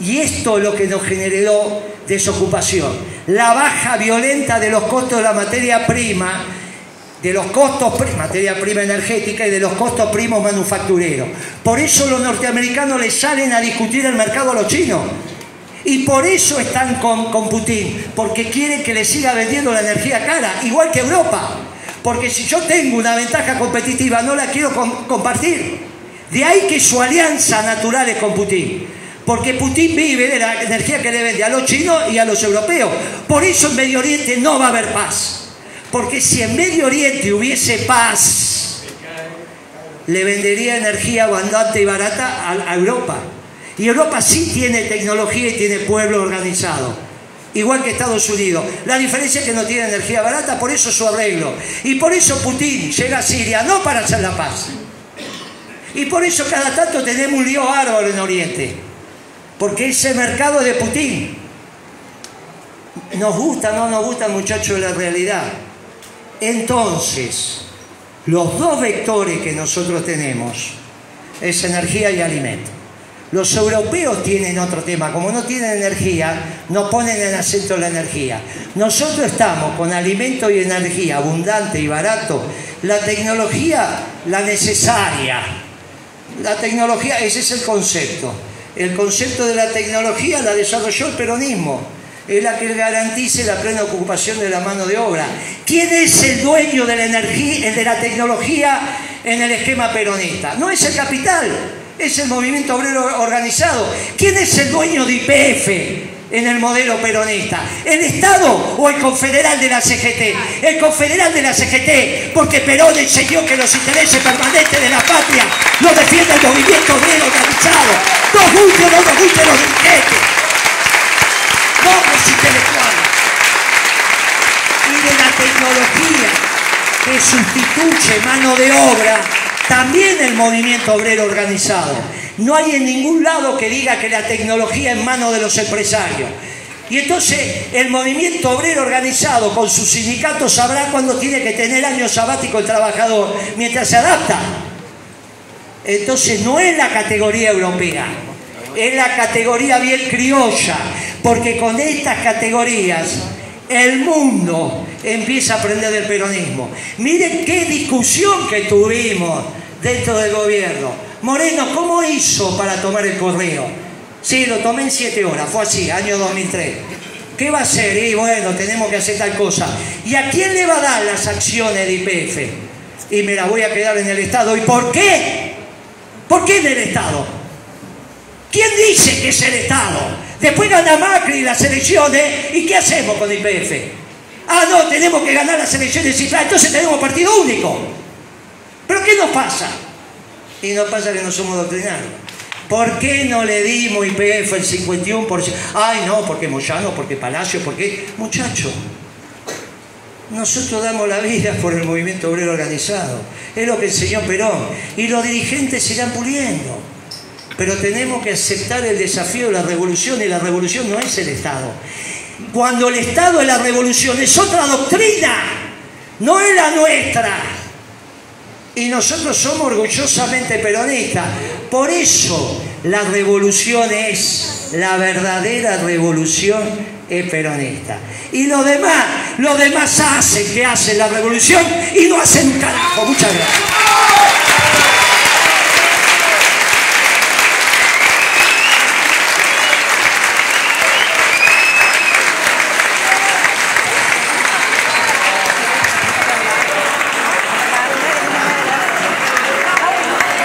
Y esto es lo que nos generó desocupación. La baja violenta de los costos de la materia prima, de los costos, materia prima energética y de los costos primos manufactureros. Por eso los norteamericanos les salen a discutir el mercado a los chinos y por eso están con, Putin, porque quieren que le siga vendiendo la energía cara, igual que Europa. Porque si yo tengo una ventaja competitiva, no la quiero compartir. De ahí que su alianza natural es con Putin. Porque Putin vive de la energía que le vende a los chinos y a los europeos. Por eso en Medio Oriente no va a haber paz. Porque si en Medio Oriente hubiese paz, le vendería energía abundante y barata a Europa. Y Europa sí tiene tecnología y tiene pueblo organizado. Igual que Estados Unidos. La diferencia es que no tiene energía barata, por eso su arreglo. Y por eso Putin llega a Siria, no para hacer la paz. Y por eso cada tanto tenemos un lío árbol en Oriente. Porque ese mercado de Putin. nos gusta no nos gusta, muchachos, la realidad. Entonces, los dos vectores que nosotros tenemos es energía y alimento. Los europeos tienen otro tema, como no tienen energía, no ponen el acento en la energía. Nosotros estamos con alimento y energía abundante y barato, la tecnología, la necesaria. La tecnología, ese es el concepto. El concepto de la tecnología la desarrolló el peronismo es la que garantice la plena ocupación de la mano de obra. ¿Quién es el dueño de la energía, de la tecnología en el esquema peronista? No es el capital, es el movimiento obrero organizado. ¿Quién es el dueño de IPF? en el modelo peronista? ¿El Estado o el confederal de la CGT? El confederal de la CGT, porque Perón enseñó que los intereses permanentes de la patria lo defiende el movimiento obrero organizado. Nos guste no nos guste los dirigentes los intelectuales y de la tecnología que sustituye mano de obra, también el movimiento obrero organizado. No hay en ningún lado que diga que la tecnología es mano de los empresarios. Y entonces el movimiento obrero organizado con sus sindicatos sabrá cuándo tiene que tener año sabático el trabajador mientras se adapta. Entonces no es la categoría europea, es la categoría bien criolla, porque con estas categorías el mundo empieza a aprender del peronismo. Miren qué discusión que tuvimos dentro del gobierno. Moreno, ¿cómo hizo para tomar el correo? Sí, lo tomé en siete horas, fue así, año 2003. ¿Qué va a hacer? Y bueno, tenemos que hacer tal cosa. ¿Y a quién le va a dar las acciones de IPF? Y me las voy a quedar en el Estado. ¿Y por qué? ¿Por qué en el Estado? ¿Quién dice que es el Estado? Después gana Macri las elecciones y ¿qué hacemos con IPF? Ah, no, tenemos que ganar las elecciones y entonces tenemos partido único. ¿Pero qué nos pasa? Y nos pasa que no somos doctrinarios. ¿Por qué no le dimos IPF el 51%? Ay, no, porque Moyano, porque Palacio, porque... Muchacho, nosotros damos la vida por el movimiento obrero organizado. Es lo que enseñó Perón. Y los dirigentes se irán puliendo. Pero tenemos que aceptar el desafío de la revolución y la revolución no es el Estado. Cuando el Estado es la revolución es otra doctrina, no es la nuestra. Y nosotros somos orgullosamente peronistas. Por eso la revolución es, la verdadera revolución es peronista. Y lo demás, los demás hacen que hacen la revolución y no hacen un carajo. Muchas gracias.